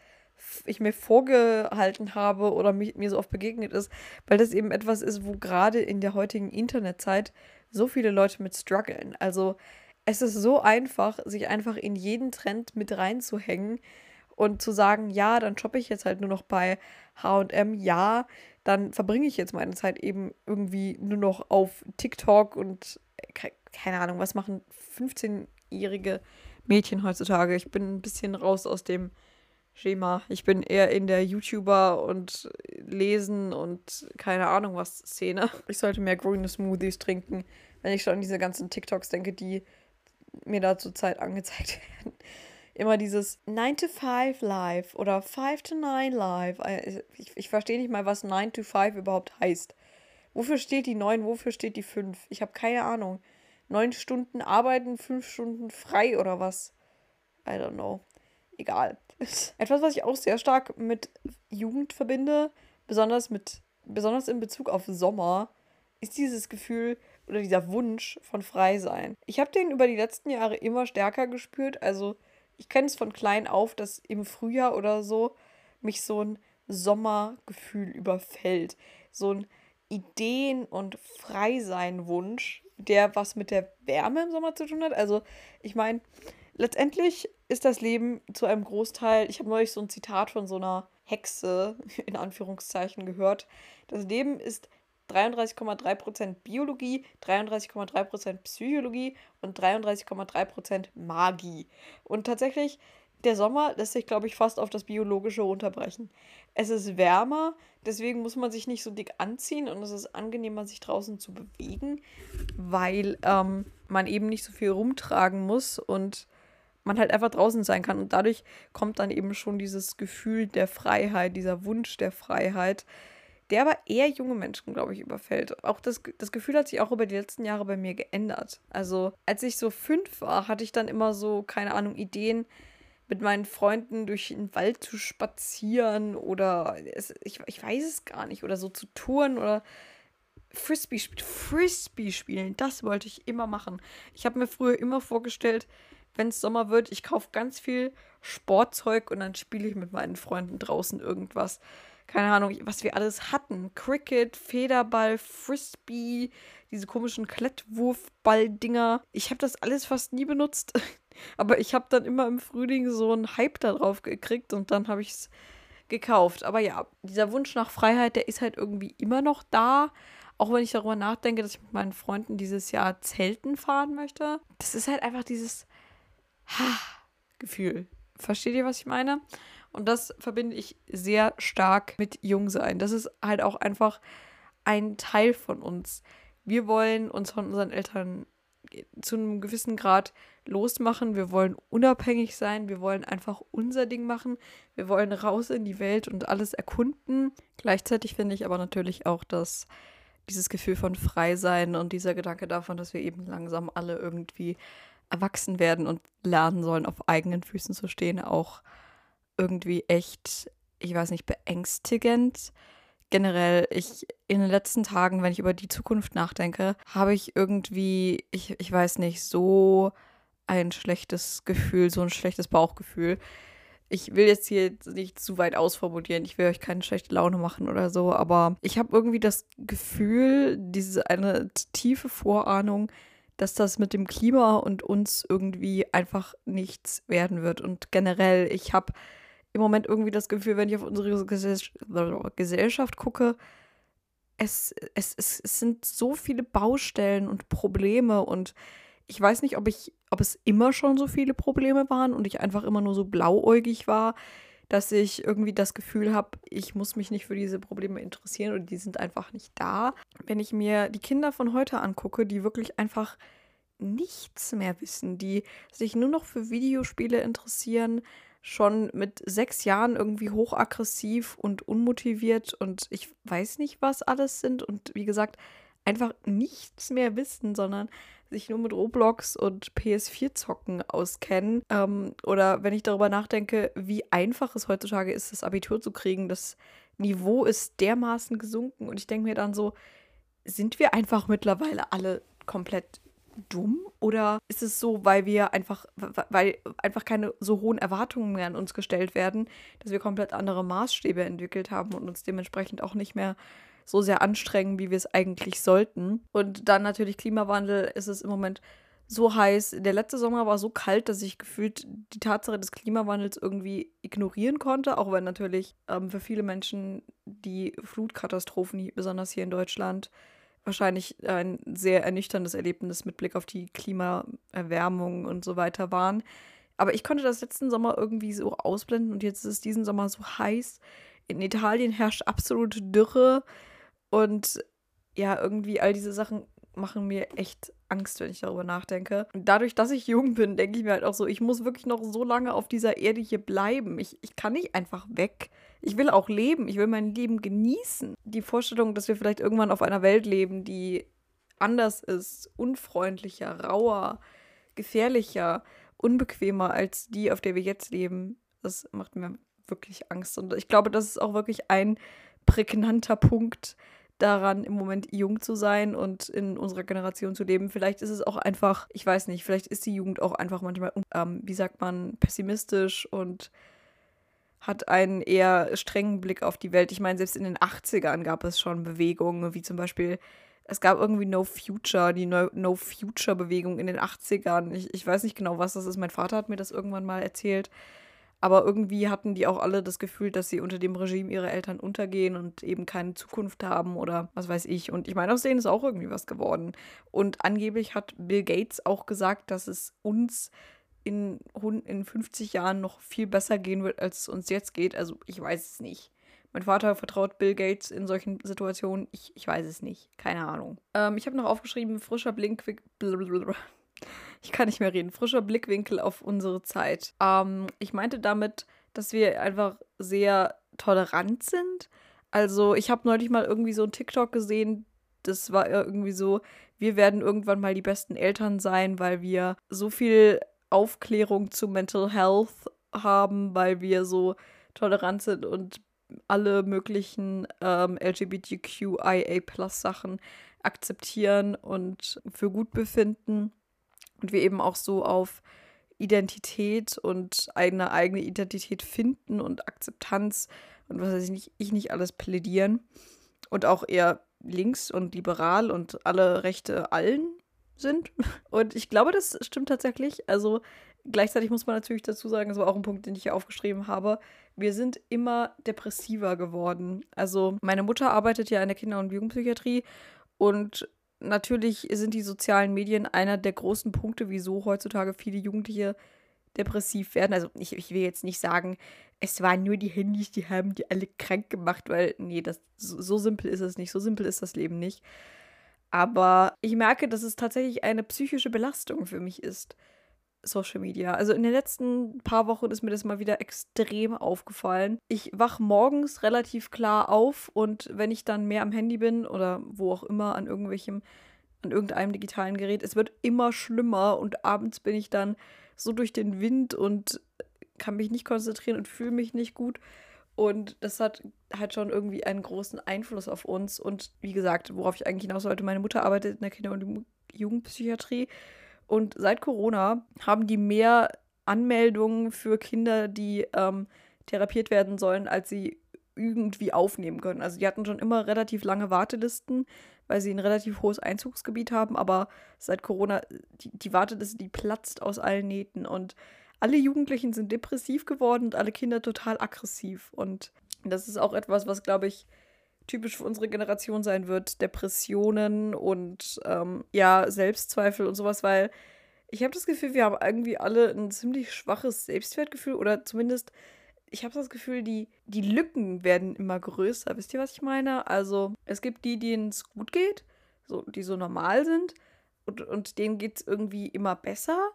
ich mir vorgehalten habe oder mich, mir so oft begegnet ist, weil das eben etwas ist, wo gerade in der heutigen Internetzeit so viele Leute mit strugglen. Also es ist so einfach, sich einfach in jeden Trend mit reinzuhängen und zu sagen, ja, dann shoppe ich jetzt halt nur noch bei HM, ja, dann verbringe ich jetzt meine Zeit eben irgendwie nur noch auf TikTok und keine Ahnung, was machen 15-jährige Mädchen heutzutage. Ich bin ein bisschen raus aus dem Schema. Ich bin eher in der YouTuber und Lesen und keine Ahnung was Szene. Ich sollte mehr grüne Smoothies trinken, wenn ich schon an diese ganzen TikToks denke, die mir da zur Zeit angezeigt [LAUGHS] werden. Immer dieses 9 to 5 live oder 5 to 9 live. Äh, ich, ich verstehe nicht mal, was 9 to 5 überhaupt heißt. Wofür steht die 9, wofür steht die 5? Ich habe keine Ahnung. 9 Stunden arbeiten, 5 Stunden frei oder was? I don't know. Egal. [LAUGHS] Etwas, was ich auch sehr stark mit Jugend verbinde, besonders mit besonders in Bezug auf Sommer, ist dieses Gefühl oder dieser Wunsch von frei sein. Ich habe den über die letzten Jahre immer stärker gespürt. Also ich kenne es von klein auf, dass im Frühjahr oder so mich so ein Sommergefühl überfällt. So ein Ideen- und Freisein-Wunsch, der was mit der Wärme im Sommer zu tun hat. Also ich meine, letztendlich ist das Leben zu einem Großteil, ich habe neulich so ein Zitat von so einer Hexe [LAUGHS] in Anführungszeichen gehört. Das Leben ist 33,3% Biologie, 33,3% Psychologie und 33,3% Magie. Und tatsächlich, der Sommer lässt sich, glaube ich, fast auf das Biologische runterbrechen. Es ist wärmer, deswegen muss man sich nicht so dick anziehen und es ist angenehmer, sich draußen zu bewegen, weil ähm, man eben nicht so viel rumtragen muss und man halt einfach draußen sein kann. Und dadurch kommt dann eben schon dieses Gefühl der Freiheit, dieser Wunsch der Freiheit, der aber eher junge Menschen, glaube ich, überfällt. Auch das, das Gefühl hat sich auch über die letzten Jahre bei mir geändert. Also, als ich so fünf war, hatte ich dann immer so, keine Ahnung, Ideen, mit meinen Freunden durch den Wald zu spazieren oder es, ich, ich weiß es gar nicht, oder so zu touren oder Frisbee, Frisbee spielen, das wollte ich immer machen. Ich habe mir früher immer vorgestellt, wenn es Sommer wird, ich kaufe ganz viel Sportzeug und dann spiele ich mit meinen Freunden draußen irgendwas keine Ahnung, was wir alles hatten. Cricket, Federball, Frisbee, diese komischen Klettwurfball-Dinger. Ich habe das alles fast nie benutzt. [LAUGHS] Aber ich habe dann immer im Frühling so einen Hype darauf gekriegt und dann habe ich es gekauft. Aber ja, dieser Wunsch nach Freiheit, der ist halt irgendwie immer noch da. Auch wenn ich darüber nachdenke, dass ich mit meinen Freunden dieses Jahr Zelten fahren möchte. Das ist halt einfach dieses Ha-Gefühl. Versteht ihr, was ich meine? Und das verbinde ich sehr stark mit Jungsein. Das ist halt auch einfach ein Teil von uns. Wir wollen uns von unseren Eltern zu einem gewissen Grad losmachen. Wir wollen unabhängig sein. Wir wollen einfach unser Ding machen. Wir wollen raus in die Welt und alles erkunden. Gleichzeitig finde ich aber natürlich auch, dass dieses Gefühl von frei sein und dieser Gedanke davon, dass wir eben langsam alle irgendwie erwachsen werden und lernen sollen, auf eigenen Füßen zu stehen, auch irgendwie echt, ich weiß nicht, beängstigend. Generell, ich in den letzten Tagen, wenn ich über die Zukunft nachdenke, habe ich irgendwie, ich, ich weiß nicht, so ein schlechtes Gefühl, so ein schlechtes Bauchgefühl. Ich will jetzt hier nicht zu weit ausformulieren, ich will euch keine schlechte Laune machen oder so, aber ich habe irgendwie das Gefühl, diese eine tiefe Vorahnung, dass das mit dem Klima und uns irgendwie einfach nichts werden wird. Und generell, ich habe im Moment irgendwie das Gefühl, wenn ich auf unsere Gesellschaft gucke, es, es, es, es sind so viele Baustellen und Probleme und ich weiß nicht, ob ich, ob es immer schon so viele Probleme waren und ich einfach immer nur so blauäugig war, dass ich irgendwie das Gefühl habe, ich muss mich nicht für diese Probleme interessieren und die sind einfach nicht da. Wenn ich mir die Kinder von heute angucke, die wirklich einfach nichts mehr wissen, die sich nur noch für Videospiele interessieren, schon mit sechs Jahren irgendwie hochaggressiv und unmotiviert und ich weiß nicht, was alles sind und wie gesagt, einfach nichts mehr wissen, sondern sich nur mit Roblox und PS4-Zocken auskennen. Ähm, oder wenn ich darüber nachdenke, wie einfach es heutzutage ist, das Abitur zu kriegen, das Niveau ist dermaßen gesunken und ich denke mir dann so, sind wir einfach mittlerweile alle komplett dumm oder ist es so, weil wir einfach, weil einfach keine so hohen Erwartungen mehr an uns gestellt werden, dass wir komplett andere Maßstäbe entwickelt haben und uns dementsprechend auch nicht mehr so sehr anstrengen, wie wir es eigentlich sollten. Und dann natürlich Klimawandel ist es im Moment so heiß. Der letzte Sommer war so kalt, dass ich gefühlt die Tatsache des Klimawandels irgendwie ignorieren konnte, auch wenn natürlich ähm, für viele Menschen die Flutkatastrophen, besonders hier in Deutschland, wahrscheinlich ein sehr ernüchterndes Erlebnis mit Blick auf die Klimaerwärmung und so weiter waren. Aber ich konnte das letzten Sommer irgendwie so ausblenden und jetzt ist es diesen Sommer so heiß. In Italien herrscht absolute Dürre und ja, irgendwie all diese Sachen machen mir echt Angst, wenn ich darüber nachdenke. Und dadurch, dass ich jung bin, denke ich mir halt auch so, ich muss wirklich noch so lange auf dieser Erde hier bleiben. Ich, ich kann nicht einfach weg. Ich will auch leben. Ich will mein Leben genießen. Die Vorstellung, dass wir vielleicht irgendwann auf einer Welt leben, die anders ist, unfreundlicher, rauer, gefährlicher, unbequemer als die, auf der wir jetzt leben, das macht mir wirklich Angst. Und ich glaube, das ist auch wirklich ein prägnanter Punkt, daran, im Moment jung zu sein und in unserer Generation zu leben. Vielleicht ist es auch einfach, ich weiß nicht, vielleicht ist die Jugend auch einfach manchmal, ähm, wie sagt man, pessimistisch und hat einen eher strengen Blick auf die Welt. Ich meine, selbst in den 80ern gab es schon Bewegungen, wie zum Beispiel, es gab irgendwie No Future, die No, no Future-Bewegung in den 80ern. Ich, ich weiß nicht genau, was das ist. Mein Vater hat mir das irgendwann mal erzählt. Aber irgendwie hatten die auch alle das Gefühl, dass sie unter dem Regime ihrer Eltern untergehen und eben keine Zukunft haben oder was weiß ich. Und ich meine, aus denen ist auch irgendwie was geworden. Und angeblich hat Bill Gates auch gesagt, dass es uns in, in 50 Jahren noch viel besser gehen wird, als es uns jetzt geht. Also ich weiß es nicht. Mein Vater vertraut Bill Gates in solchen Situationen. Ich, ich weiß es nicht. Keine Ahnung. Ähm, ich habe noch aufgeschrieben, frischer Blink. Blablabla ich kann nicht mehr reden, frischer Blickwinkel auf unsere Zeit. Ähm, ich meinte damit, dass wir einfach sehr tolerant sind. Also ich habe neulich mal irgendwie so ein TikTok gesehen, das war irgendwie so, wir werden irgendwann mal die besten Eltern sein, weil wir so viel Aufklärung zu Mental Health haben, weil wir so tolerant sind und alle möglichen ähm, LGBTQIA-Plus-Sachen akzeptieren und für gut befinden. Und wir eben auch so auf Identität und eine eigene Identität finden und Akzeptanz und was weiß ich nicht, ich nicht alles plädieren. Und auch eher links und liberal und alle Rechte allen sind. [LAUGHS] Und ich glaube, das stimmt tatsächlich. Also gleichzeitig muss man natürlich dazu sagen, das war auch ein Punkt, den ich hier aufgeschrieben habe, wir sind immer depressiver geworden. Also meine Mutter arbeitet ja in der Kinder- und Jugendpsychiatrie und natürlich sind die sozialen Medien einer der großen Punkte, wieso heutzutage viele Jugendliche depressiv werden. Also ich, ich will jetzt nicht sagen, es waren nur die Handys, die haben die alle krank gemacht, weil, nee, das, so, so simpel ist es nicht. So simpel ist das Leben nicht. Aber ich merke, dass es tatsächlich eine psychische Belastung für mich ist. Social Media. Also in den letzten paar Wochen ist mir das mal wieder extrem aufgefallen. Ich wach morgens relativ klar auf und wenn ich dann mehr am Handy bin oder wo auch immer an irgendwelchem, an irgendeinem digitalen Gerät, es wird immer schlimmer und abends bin ich dann so durch den Wind und kann mich nicht konzentrieren und fühle mich nicht gut. Und das hat halt schon irgendwie einen großen Einfluss auf uns. Und wie gesagt, worauf ich eigentlich hinaus wollte, meine Mutter arbeitet in der Kinder- und Jugendpsychiatrie. Und seit Corona haben die mehr Anmeldungen für Kinder, die ähm, therapiert werden sollen, als sie irgendwie aufnehmen können. Also die hatten schon immer relativ lange Wartelisten, weil sie ein relativ hohes Einzugsgebiet haben, aber seit Corona, die, die Warteliste, die platzt aus allen Nähten und alle Jugendlichen sind depressiv geworden und alle Kinder total aggressiv. Und das ist auch etwas, was, glaube ich, typisch für unsere Generation sein wird, Depressionen und ähm, ja, Selbstzweifel und sowas, weil ich habe das Gefühl, wir haben irgendwie alle ein ziemlich schwaches Selbstwertgefühl oder zumindest, ich habe das Gefühl, die, die Lücken werden immer größer. Wisst ihr, was ich meine? Also es gibt die, denen es gut geht, so, die so normal sind und, und denen geht es irgendwie immer besser.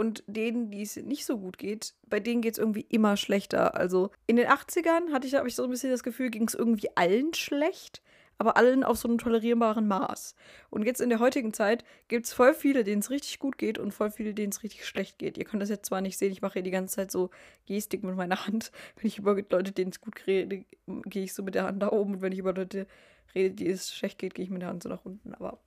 Und denen, die es nicht so gut geht, bei denen geht es irgendwie immer schlechter. Also in den 80ern hatte ich, ich so ein bisschen das Gefühl, ging es irgendwie allen schlecht, aber allen auf so einem tolerierbaren Maß. Und jetzt in der heutigen Zeit gibt es voll viele, denen es richtig gut geht und voll viele, denen es richtig schlecht geht. Ihr könnt das jetzt zwar nicht sehen, ich mache hier die ganze Zeit so Gestik mit meiner Hand. [LAUGHS] Wenn ich über Leute, denen es gut rede, gehe ich so mit der Hand da oben. Und wenn ich über Leute rede, die es schlecht geht, gehe ich mit der Hand so nach unten. Aber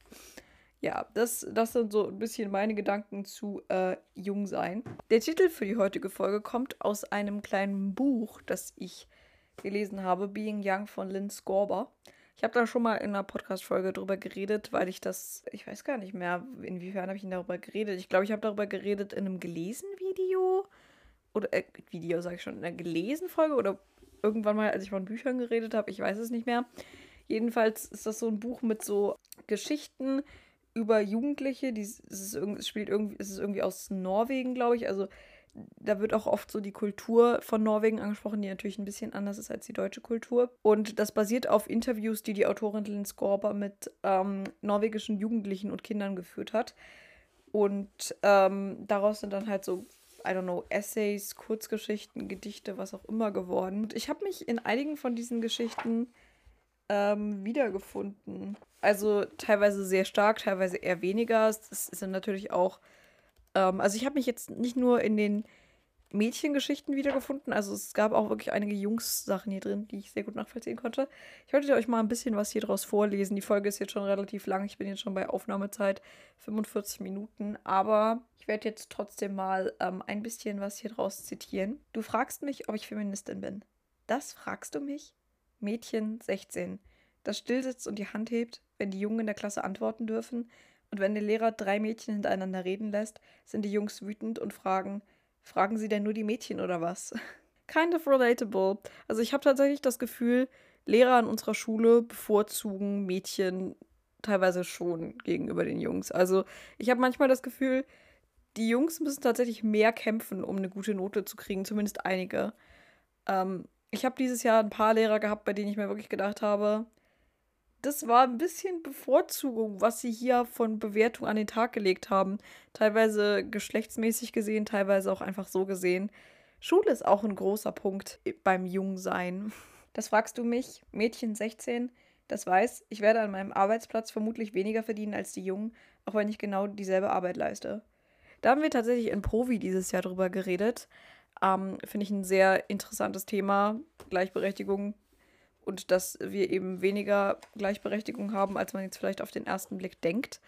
Ja, das, das sind so ein bisschen meine Gedanken zu äh, Jungsein. Der Titel für die heutige Folge kommt aus einem kleinen Buch, das ich gelesen habe, Being Young von Lynn Scorber. Ich habe da schon mal in einer Podcast-Folge drüber geredet, weil ich das, ich weiß gar nicht mehr, inwiefern habe ich darüber geredet. Ich glaube, ich habe darüber geredet in einem gelesen Video. Oder, äh, Video sage ich schon, in einer gelesen Folge oder irgendwann mal, als ich von Büchern geredet habe, ich weiß es nicht mehr. Jedenfalls ist das so ein Buch mit so Geschichten über Jugendliche. Die, es, ist, es spielt irgendwie, es ist irgendwie aus Norwegen, glaube ich. Also da wird auch oft so die Kultur von Norwegen angesprochen, die natürlich ein bisschen anders ist als die deutsche Kultur. Und das basiert auf Interviews, die die Autorin Lynn Skorber mit ähm, norwegischen Jugendlichen und Kindern geführt hat. Und ähm, daraus sind dann halt so, I don't know, Essays, Kurzgeschichten, Gedichte, was auch immer geworden. Und ich habe mich in einigen von diesen Geschichten ähm, wiedergefunden. Also teilweise sehr stark, teilweise eher weniger. Es sind natürlich auch, ähm, also ich habe mich jetzt nicht nur in den Mädchengeschichten wiedergefunden. Also es gab auch wirklich einige Jungs-Sachen hier drin, die ich sehr gut nachvollziehen konnte. Ich wollte euch mal ein bisschen was hier draus vorlesen. Die Folge ist jetzt schon relativ lang. Ich bin jetzt schon bei Aufnahmezeit 45 Minuten. Aber ich werde jetzt trotzdem mal ähm, ein bisschen was hier draus zitieren. Du fragst mich, ob ich Feministin bin. Das fragst du mich? Mädchen 16, das stillsitzt und die Hand hebt, wenn die Jungen in der Klasse antworten dürfen, und wenn der Lehrer drei Mädchen hintereinander reden lässt, sind die Jungs wütend und fragen, fragen sie denn nur die Mädchen oder was? [LAUGHS] kind of relatable. Also ich habe tatsächlich das Gefühl, Lehrer an unserer Schule bevorzugen Mädchen teilweise schon gegenüber den Jungs. Also ich habe manchmal das Gefühl, die Jungs müssen tatsächlich mehr kämpfen, um eine gute Note zu kriegen, zumindest einige. Ähm, ich habe dieses Jahr ein paar Lehrer gehabt, bei denen ich mir wirklich gedacht habe, das war ein bisschen Bevorzugung, was sie hier von Bewertung an den Tag gelegt haben. Teilweise geschlechtsmäßig gesehen, teilweise auch einfach so gesehen. Schule ist auch ein großer Punkt beim Jungsein. Das fragst du mich, Mädchen 16, das weiß, ich werde an meinem Arbeitsplatz vermutlich weniger verdienen als die Jungen, auch wenn ich genau dieselbe Arbeit leiste. Da haben wir tatsächlich in Provi dieses Jahr drüber geredet. Ähm, Finde ich ein sehr interessantes Thema, Gleichberechtigung und dass wir eben weniger Gleichberechtigung haben, als man jetzt vielleicht auf den ersten Blick denkt.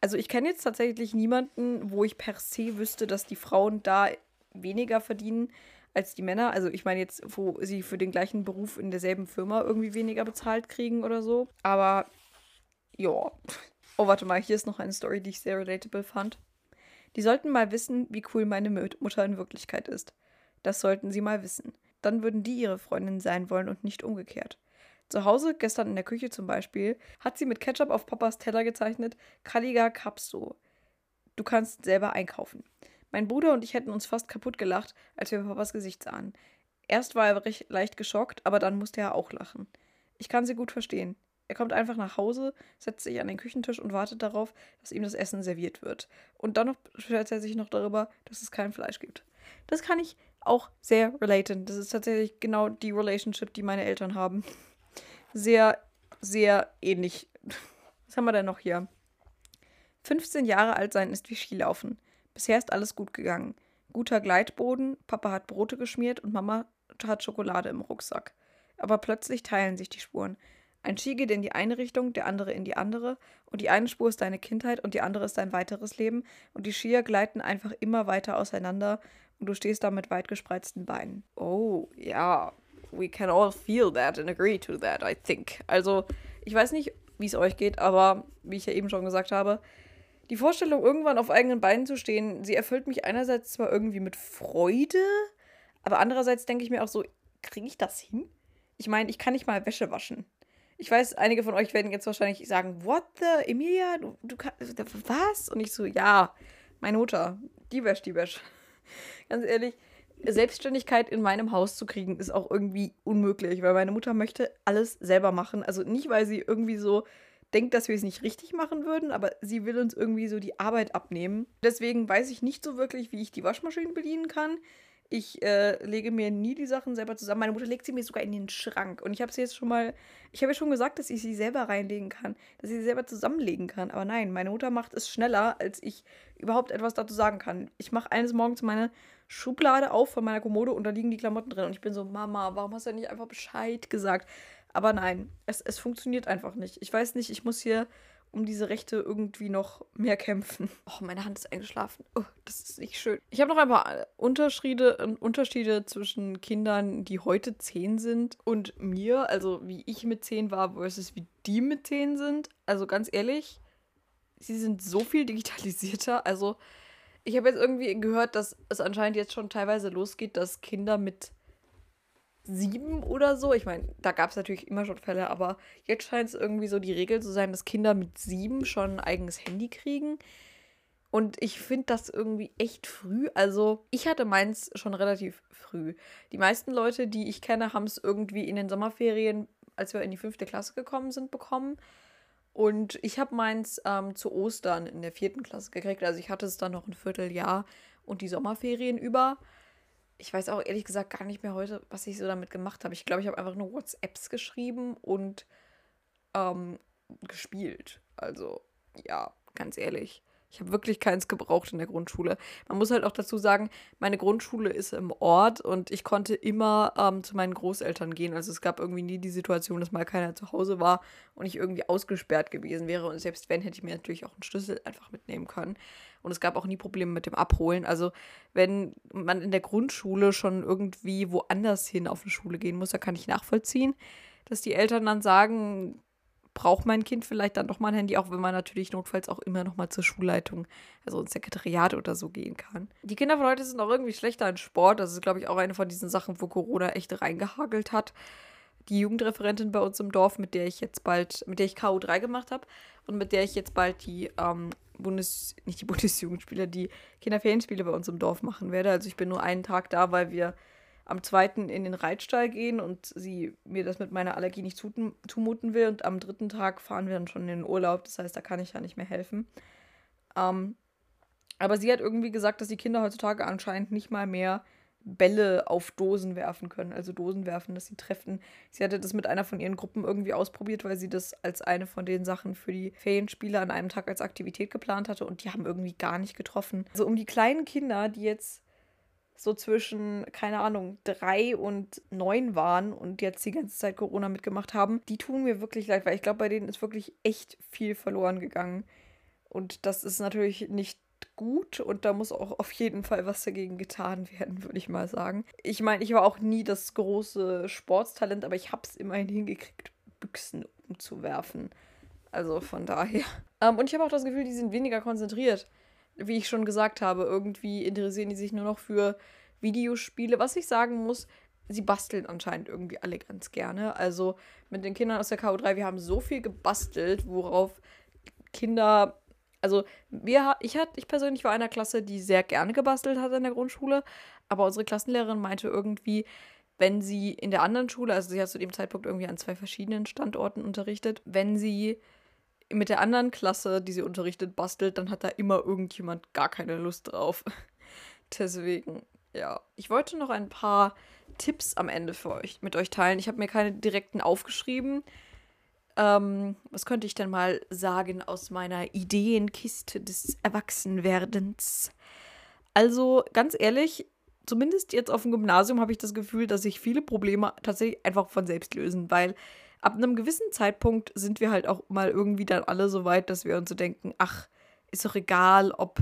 Also ich kenne jetzt tatsächlich niemanden, wo ich per se wüsste, dass die Frauen da weniger verdienen als die Männer. Also ich meine jetzt, wo sie für den gleichen Beruf in derselben Firma irgendwie weniger bezahlt kriegen oder so. Aber ja. Oh, warte mal, hier ist noch eine Story, die ich sehr relatable fand. Die sollten mal wissen, wie cool meine Mutter in Wirklichkeit ist. Das sollten sie mal wissen. Dann würden die ihre Freundin sein wollen und nicht umgekehrt. Zu Hause, gestern in der Küche zum Beispiel, hat sie mit Ketchup auf Papas Teller gezeichnet, Kaliga Capso. Du kannst selber einkaufen. Mein Bruder und ich hätten uns fast kaputt gelacht, als wir Papas Gesicht sahen. Erst war er recht leicht geschockt, aber dann musste er auch lachen. Ich kann sie gut verstehen. Er kommt einfach nach Hause, setzt sich an den Küchentisch und wartet darauf, dass ihm das Essen serviert wird. Und dann beschwert er sich noch darüber, dass es kein Fleisch gibt. Das kann ich auch sehr relaten. Das ist tatsächlich genau die Relationship, die meine Eltern haben. Sehr, sehr ähnlich. Was haben wir denn noch hier? 15 Jahre alt sein ist wie Skilaufen. Bisher ist alles gut gegangen. Guter Gleitboden, Papa hat Brote geschmiert und Mama hat Schokolade im Rucksack. Aber plötzlich teilen sich die Spuren. Ein Ski geht in die eine Richtung, der andere in die andere. Und die eine Spur ist deine Kindheit und die andere ist dein weiteres Leben. Und die Skier gleiten einfach immer weiter auseinander und du stehst da mit weit gespreizten Beinen. Oh, ja. We can all feel that and agree to that, I think. Also, ich weiß nicht, wie es euch geht, aber wie ich ja eben schon gesagt habe, die Vorstellung, irgendwann auf eigenen Beinen zu stehen, sie erfüllt mich einerseits zwar irgendwie mit Freude, aber andererseits denke ich mir auch so, kriege ich das hin? Ich meine, ich kann nicht mal Wäsche waschen. Ich weiß, einige von euch werden jetzt wahrscheinlich sagen, what the, Emilia, du, du kannst, was? Und ich so, ja, meine Mutter, die wäscht, die wäscht. Ganz ehrlich, Selbstständigkeit in meinem Haus zu kriegen, ist auch irgendwie unmöglich, weil meine Mutter möchte alles selber machen. Also nicht, weil sie irgendwie so denkt, dass wir es nicht richtig machen würden, aber sie will uns irgendwie so die Arbeit abnehmen. Deswegen weiß ich nicht so wirklich, wie ich die Waschmaschine bedienen kann. Ich äh, lege mir nie die Sachen selber zusammen. Meine Mutter legt sie mir sogar in den Schrank. Und ich habe sie jetzt schon mal, ich habe ja schon gesagt, dass ich sie selber reinlegen kann, dass ich sie selber zusammenlegen kann. Aber nein, meine Mutter macht es schneller, als ich überhaupt etwas dazu sagen kann. Ich mache eines Morgens meine Schublade auf von meiner Kommode und da liegen die Klamotten drin. Und ich bin so, Mama, warum hast du nicht einfach Bescheid gesagt? Aber nein, es, es funktioniert einfach nicht. Ich weiß nicht, ich muss hier um diese Rechte irgendwie noch mehr kämpfen. Oh, meine Hand ist eingeschlafen. Oh, das ist nicht schön. Ich habe noch ein paar Unterschiede, Unterschiede zwischen Kindern, die heute zehn sind und mir, also wie ich mit zehn war versus wie die mit zehn sind. Also ganz ehrlich, sie sind so viel [LAUGHS] digitalisierter. Also ich habe jetzt irgendwie gehört, dass es anscheinend jetzt schon teilweise losgeht, dass Kinder mit sieben oder so. Ich meine, da gab es natürlich immer schon Fälle, aber jetzt scheint es irgendwie so die Regel zu sein, dass Kinder mit sieben schon ein eigenes Handy kriegen. Und ich finde das irgendwie echt früh. Also, ich hatte meins schon relativ früh. Die meisten Leute, die ich kenne, haben es irgendwie in den Sommerferien, als wir in die fünfte Klasse gekommen sind, bekommen. Und ich habe meins ähm, zu Ostern in der vierten Klasse gekriegt. Also, ich hatte es dann noch ein Vierteljahr und die Sommerferien über ich weiß auch ehrlich gesagt gar nicht mehr heute, was ich so damit gemacht habe. Ich glaube, ich habe einfach nur WhatsApps geschrieben und ähm, gespielt. Also, ja, ganz ehrlich. Ich habe wirklich keins gebraucht in der Grundschule. Man muss halt auch dazu sagen, meine Grundschule ist im Ort und ich konnte immer ähm, zu meinen Großeltern gehen. Also es gab irgendwie nie die Situation, dass mal keiner zu Hause war und ich irgendwie ausgesperrt gewesen wäre. Und selbst wenn, hätte ich mir natürlich auch einen Schlüssel einfach mitnehmen können. Und es gab auch nie Probleme mit dem Abholen. Also wenn man in der Grundschule schon irgendwie woanders hin auf eine Schule gehen muss, da kann ich nachvollziehen, dass die Eltern dann sagen, braucht mein Kind vielleicht dann doch mal ein Handy, auch wenn man natürlich notfalls auch immer noch mal zur Schulleitung, also ins Sekretariat oder so gehen kann. Die Kinder von heute sind auch irgendwie schlechter in Sport. Das ist, glaube ich, auch eine von diesen Sachen, wo Corona echt reingehagelt hat. Die Jugendreferentin bei uns im Dorf, mit der ich jetzt bald, mit der ich KU3 gemacht habe und mit der ich jetzt bald die ähm, Bundes, nicht die Bundesjugendspiele, die Kinderferienspiele bei uns im Dorf machen werde. Also ich bin nur einen Tag da, weil wir am zweiten in den Reitstall gehen und sie mir das mit meiner Allergie nicht zumuten will. Und am dritten Tag fahren wir dann schon in den Urlaub. Das heißt, da kann ich ja nicht mehr helfen. Ähm, aber sie hat irgendwie gesagt, dass die Kinder heutzutage anscheinend nicht mal mehr Bälle auf Dosen werfen können, also Dosen werfen, dass sie treffen. Sie hatte das mit einer von ihren Gruppen irgendwie ausprobiert, weil sie das als eine von den Sachen für die Ferienspiele an einem Tag als Aktivität geplant hatte und die haben irgendwie gar nicht getroffen. Also um die kleinen Kinder, die jetzt so zwischen, keine Ahnung, drei und neun waren und jetzt die ganze Zeit Corona mitgemacht haben, die tun mir wirklich leid, weil ich glaube, bei denen ist wirklich echt viel verloren gegangen. Und das ist natürlich nicht gut und da muss auch auf jeden Fall was dagegen getan werden, [LAUGHS] würde ich mal sagen. Ich meine, ich war auch nie das große Sportstalent, aber ich habe es immerhin hingekriegt, Büchsen umzuwerfen. Also von daher. Ähm, und ich habe auch das Gefühl, die sind weniger konzentriert wie ich schon gesagt habe, irgendwie interessieren die sich nur noch für Videospiele. Was ich sagen muss, sie basteln anscheinend irgendwie alle ganz gerne. Also mit den Kindern aus der KU3, wir haben so viel gebastelt, worauf Kinder. Also wir, ich, hat, ich persönlich war einer Klasse, die sehr gerne gebastelt hat in der Grundschule, aber unsere Klassenlehrerin meinte irgendwie, wenn sie in der anderen Schule, also sie hat zu dem Zeitpunkt irgendwie an zwei verschiedenen Standorten unterrichtet, wenn sie mit der anderen Klasse, die sie unterrichtet, bastelt, dann hat da immer irgendjemand gar keine Lust drauf. [LAUGHS] Deswegen, ja. Ich wollte noch ein paar Tipps am Ende für euch mit euch teilen. Ich habe mir keine direkten aufgeschrieben. Ähm, was könnte ich denn mal sagen aus meiner Ideenkiste des Erwachsenwerdens? Also, ganz ehrlich, zumindest jetzt auf dem Gymnasium habe ich das Gefühl, dass sich viele Probleme tatsächlich einfach von selbst lösen, weil ab einem gewissen Zeitpunkt sind wir halt auch mal irgendwie dann alle so weit, dass wir uns so denken, ach, ist doch egal, ob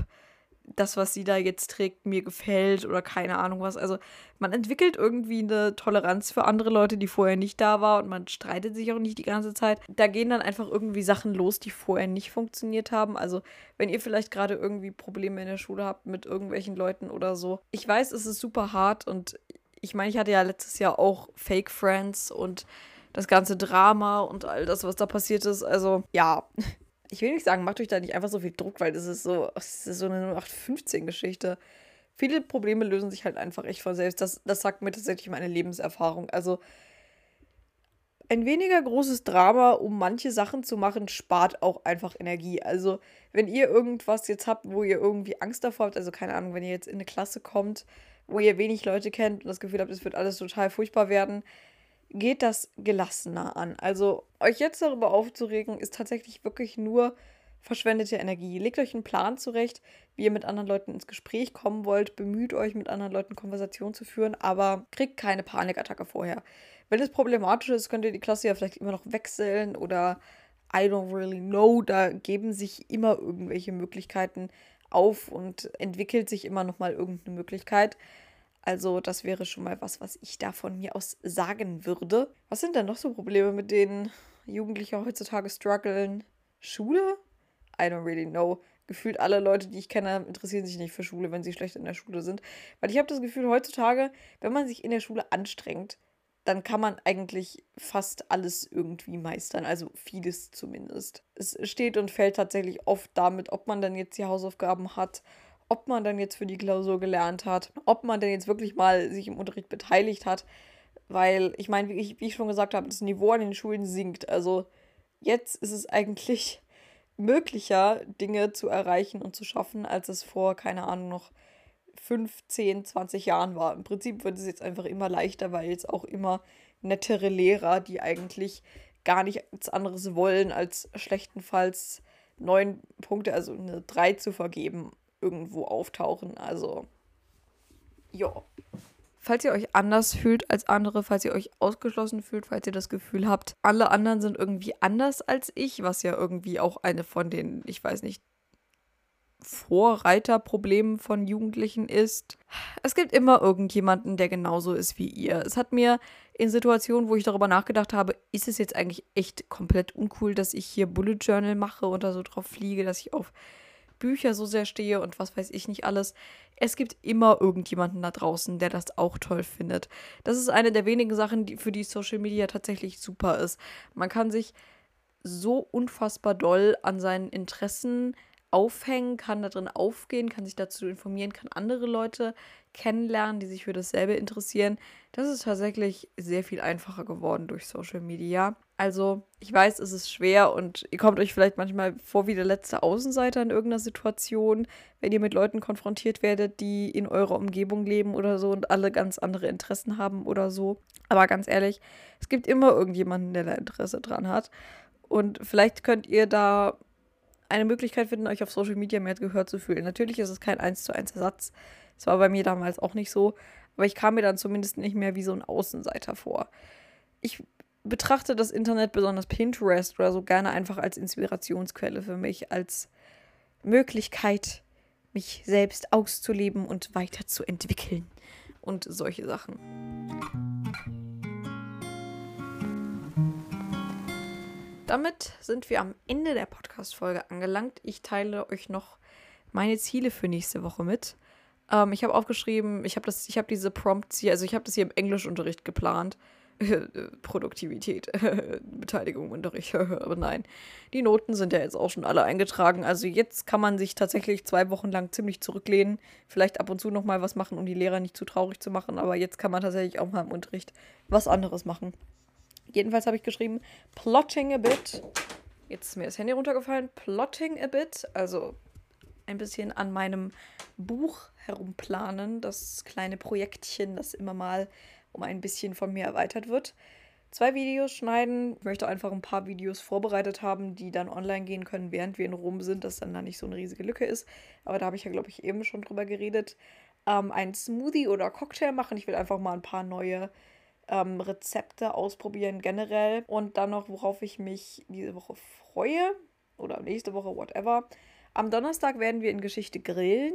das, was sie da jetzt trägt, mir gefällt oder keine Ahnung was. Also man entwickelt irgendwie eine Toleranz für andere Leute, die vorher nicht da war und man streitet sich auch nicht die ganze Zeit. Da gehen dann einfach irgendwie Sachen los, die vorher nicht funktioniert haben. Also wenn ihr vielleicht gerade irgendwie Probleme in der Schule habt mit irgendwelchen Leuten oder so. Ich weiß, es ist super hart und ich meine, ich hatte ja letztes Jahr auch Fake Friends und das ganze Drama und all das, was da passiert ist. Also, ja. [LAUGHS] Ich will nicht sagen, macht euch da nicht einfach so viel Druck, weil das ist so, das ist so eine 0815-Geschichte. Viele Probleme lösen sich halt einfach echt von selbst. Das, das sagt mir tatsächlich meine Lebenserfahrung. Also, ein weniger großes Drama, um manche Sachen zu machen, spart auch einfach Energie. Also, wenn ihr irgendwas jetzt habt, wo ihr irgendwie Angst davor habt, also keine Ahnung, wenn ihr jetzt in eine Klasse kommt, wo ihr wenig Leute kennt und das Gefühl habt, es wird alles total furchtbar werden, geht das gelassener an. Also euch jetzt darüber aufzuregen, ist tatsächlich wirklich nur verschwendete Energie. Legt euch einen Plan zurecht, wie ihr mit anderen Leuten ins Gespräch kommen wollt. Bemüht euch, mit anderen Leuten Konversation zu führen, aber kriegt keine Panikattacke vorher. Wenn es problematisch ist, könnt ihr die Klasse ja vielleicht immer noch wechseln oder I don't really know. Da geben sich immer irgendwelche Möglichkeiten auf und entwickelt sich immer noch mal irgendeine Möglichkeit. Also das wäre schon mal was, was ich da von mir aus sagen würde. Was sind denn noch so Probleme, mit denen Jugendliche heutzutage strugglen? Schule? I don't really know. Gefühlt alle Leute, die ich kenne, interessieren sich nicht für Schule, wenn sie schlecht in der Schule sind. Weil ich habe das Gefühl, heutzutage, wenn man sich in der Schule anstrengt, dann kann man eigentlich fast alles irgendwie meistern. Also vieles zumindest. Es steht und fällt tatsächlich oft damit, ob man dann jetzt die Hausaufgaben hat, ob man dann jetzt für die Klausur gelernt hat, ob man denn jetzt wirklich mal sich im Unterricht beteiligt hat. Weil ich meine, wie ich, wie ich schon gesagt habe, das Niveau an den Schulen sinkt. Also jetzt ist es eigentlich [LAUGHS] möglicher, Dinge zu erreichen und zu schaffen, als es vor, keine Ahnung, noch 5, 10, 20 Jahren war. Im Prinzip wird es jetzt einfach immer leichter, weil jetzt auch immer nettere Lehrer, die eigentlich gar nichts anderes wollen, als schlechtenfalls neun Punkte, also eine 3 zu vergeben, irgendwo auftauchen. Also, ja. Falls ihr euch anders fühlt als andere, falls ihr euch ausgeschlossen fühlt, falls ihr das Gefühl habt, alle anderen sind irgendwie anders als ich, was ja irgendwie auch eine von den, ich weiß nicht, Vorreiterproblemen von Jugendlichen ist. Es gibt immer irgendjemanden, der genauso ist wie ihr. Es hat mir in Situationen, wo ich darüber nachgedacht habe, ist es jetzt eigentlich echt komplett uncool, dass ich hier Bullet Journal mache und da so drauf fliege, dass ich auf Bücher so sehr stehe und was weiß ich nicht alles. Es gibt immer irgendjemanden da draußen, der das auch toll findet. Das ist eine der wenigen Sachen, die, für die Social Media tatsächlich super ist. Man kann sich so unfassbar doll an seinen Interessen aufhängen, kann da drin aufgehen, kann sich dazu informieren, kann andere Leute kennenlernen, die sich für dasselbe interessieren. Das ist tatsächlich sehr viel einfacher geworden durch Social Media. Also, ich weiß, es ist schwer und ihr kommt euch vielleicht manchmal vor wie der letzte Außenseiter in irgendeiner Situation, wenn ihr mit Leuten konfrontiert werdet, die in eurer Umgebung leben oder so und alle ganz andere Interessen haben oder so. Aber ganz ehrlich, es gibt immer irgendjemanden, der da Interesse dran hat. Und vielleicht könnt ihr da eine Möglichkeit finden, euch auf Social Media mehr gehört zu fühlen. Natürlich ist es kein 1 zu 1 Ersatz. Das war bei mir damals auch nicht so. Aber ich kam mir dann zumindest nicht mehr wie so ein Außenseiter vor. Ich betrachte das Internet, besonders Pinterest oder so, gerne einfach als Inspirationsquelle für mich, als Möglichkeit, mich selbst auszuleben und weiterzuentwickeln und solche Sachen. Damit sind wir am Ende der Podcast-Folge angelangt. Ich teile euch noch meine Ziele für nächste Woche mit. Ähm, ich habe aufgeschrieben, ich habe das, diese Prompts hier, also ich habe das hier im Englischunterricht geplant. [LAUGHS] Produktivität, [LAUGHS] Beteiligung, Unterricht, [LAUGHS] aber nein. Die Noten sind ja jetzt auch schon alle eingetragen. Also jetzt kann man sich tatsächlich zwei Wochen lang ziemlich zurücklehnen. Vielleicht ab und zu nochmal was machen, um die Lehrer nicht zu traurig zu machen. Aber jetzt kann man tatsächlich auch mal im Unterricht was anderes machen. Jedenfalls habe ich geschrieben, plotting a bit. Jetzt ist mir das Handy runtergefallen. Plotting a bit, also ein bisschen an meinem Buch herumplanen. Das kleine Projektchen, das immer mal um ein bisschen von mir erweitert wird. Zwei Videos schneiden. Ich möchte einfach ein paar Videos vorbereitet haben, die dann online gehen können, während wir in Rom sind, dass dann da nicht so eine riesige Lücke ist. Aber da habe ich ja, glaube ich, eben schon drüber geredet. Ähm, ein Smoothie oder Cocktail machen. Ich will einfach mal ein paar neue ähm, Rezepte ausprobieren generell. Und dann noch, worauf ich mich diese Woche freue oder nächste Woche, whatever. Am Donnerstag werden wir in Geschichte grillen.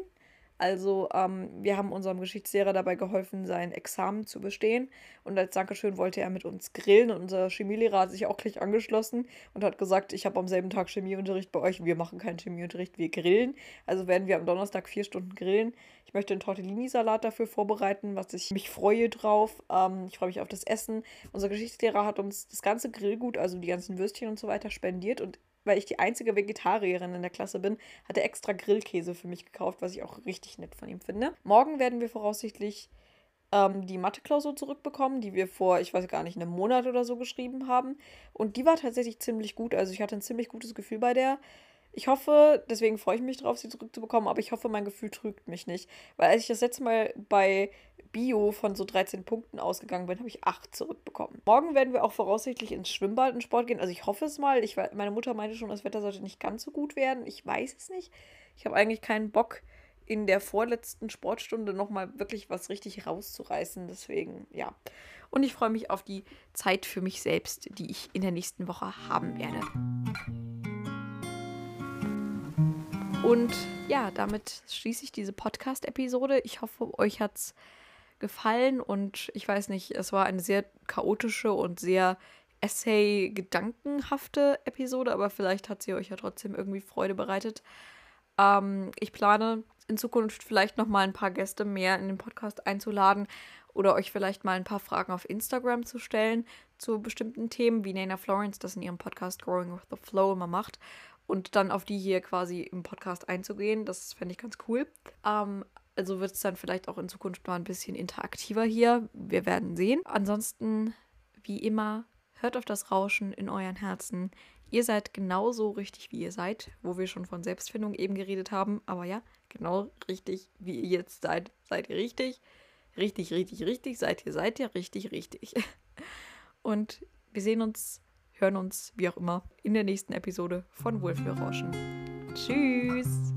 Also ähm, wir haben unserem Geschichtslehrer dabei geholfen, sein Examen zu bestehen. Und als Dankeschön wollte er mit uns grillen. Und unser Chemielehrer hat sich auch gleich angeschlossen und hat gesagt, ich habe am selben Tag Chemieunterricht bei euch. Wir machen keinen Chemieunterricht, wir grillen. Also werden wir am Donnerstag vier Stunden grillen. Ich möchte einen Tortellini-Salat dafür vorbereiten, was ich mich freue drauf. Ähm, ich freue mich auf das Essen. Unser Geschichtslehrer hat uns das ganze Grillgut, also die ganzen Würstchen und so weiter, spendiert. Und weil ich die einzige Vegetarierin in der Klasse bin, hat er extra Grillkäse für mich gekauft, was ich auch richtig nett von ihm finde. Morgen werden wir voraussichtlich ähm, die Mathe-Klausur zurückbekommen, die wir vor, ich weiß gar nicht, einem Monat oder so geschrieben haben. Und die war tatsächlich ziemlich gut. Also ich hatte ein ziemlich gutes Gefühl bei der. Ich hoffe, deswegen freue ich mich drauf, sie zurückzubekommen, aber ich hoffe, mein Gefühl trügt mich nicht. Weil als ich das letzte Mal bei Bio von so 13 Punkten ausgegangen bin, habe ich 8 zurückbekommen. Morgen werden wir auch voraussichtlich ins Schwimmbad und Sport gehen. Also ich hoffe es mal. Ich, meine Mutter meinte schon, das Wetter sollte nicht ganz so gut werden. Ich weiß es nicht. Ich habe eigentlich keinen Bock, in der vorletzten Sportstunde nochmal wirklich was richtig rauszureißen. Deswegen, ja. Und ich freue mich auf die Zeit für mich selbst, die ich in der nächsten Woche haben werde. Und ja, damit schließe ich diese Podcast-Episode. Ich hoffe, euch hat es gefallen und ich weiß nicht, es war eine sehr chaotische und sehr Essay-gedankenhafte Episode, aber vielleicht hat sie euch ja trotzdem irgendwie Freude bereitet. Ähm, ich plane in Zukunft vielleicht noch mal ein paar Gäste mehr in den Podcast einzuladen oder euch vielleicht mal ein paar Fragen auf Instagram zu stellen zu bestimmten Themen, wie Nana Florence das in ihrem Podcast Growing with the Flow immer macht und dann auf die hier quasi im Podcast einzugehen. Das fände ich ganz cool. Ähm, also wird es dann vielleicht auch in Zukunft mal ein bisschen interaktiver hier. Wir werden sehen. Ansonsten, wie immer, hört auf das Rauschen in euren Herzen. Ihr seid genauso richtig, wie ihr seid, wo wir schon von Selbstfindung eben geredet haben. Aber ja, genau richtig, wie ihr jetzt seid, seid ihr richtig. Richtig, richtig, richtig, seid ihr, seid ihr richtig, richtig. [LAUGHS] Und wir sehen uns hören uns, wie auch immer, in der nächsten Episode von Wohlfühlrauschen. Tschüss!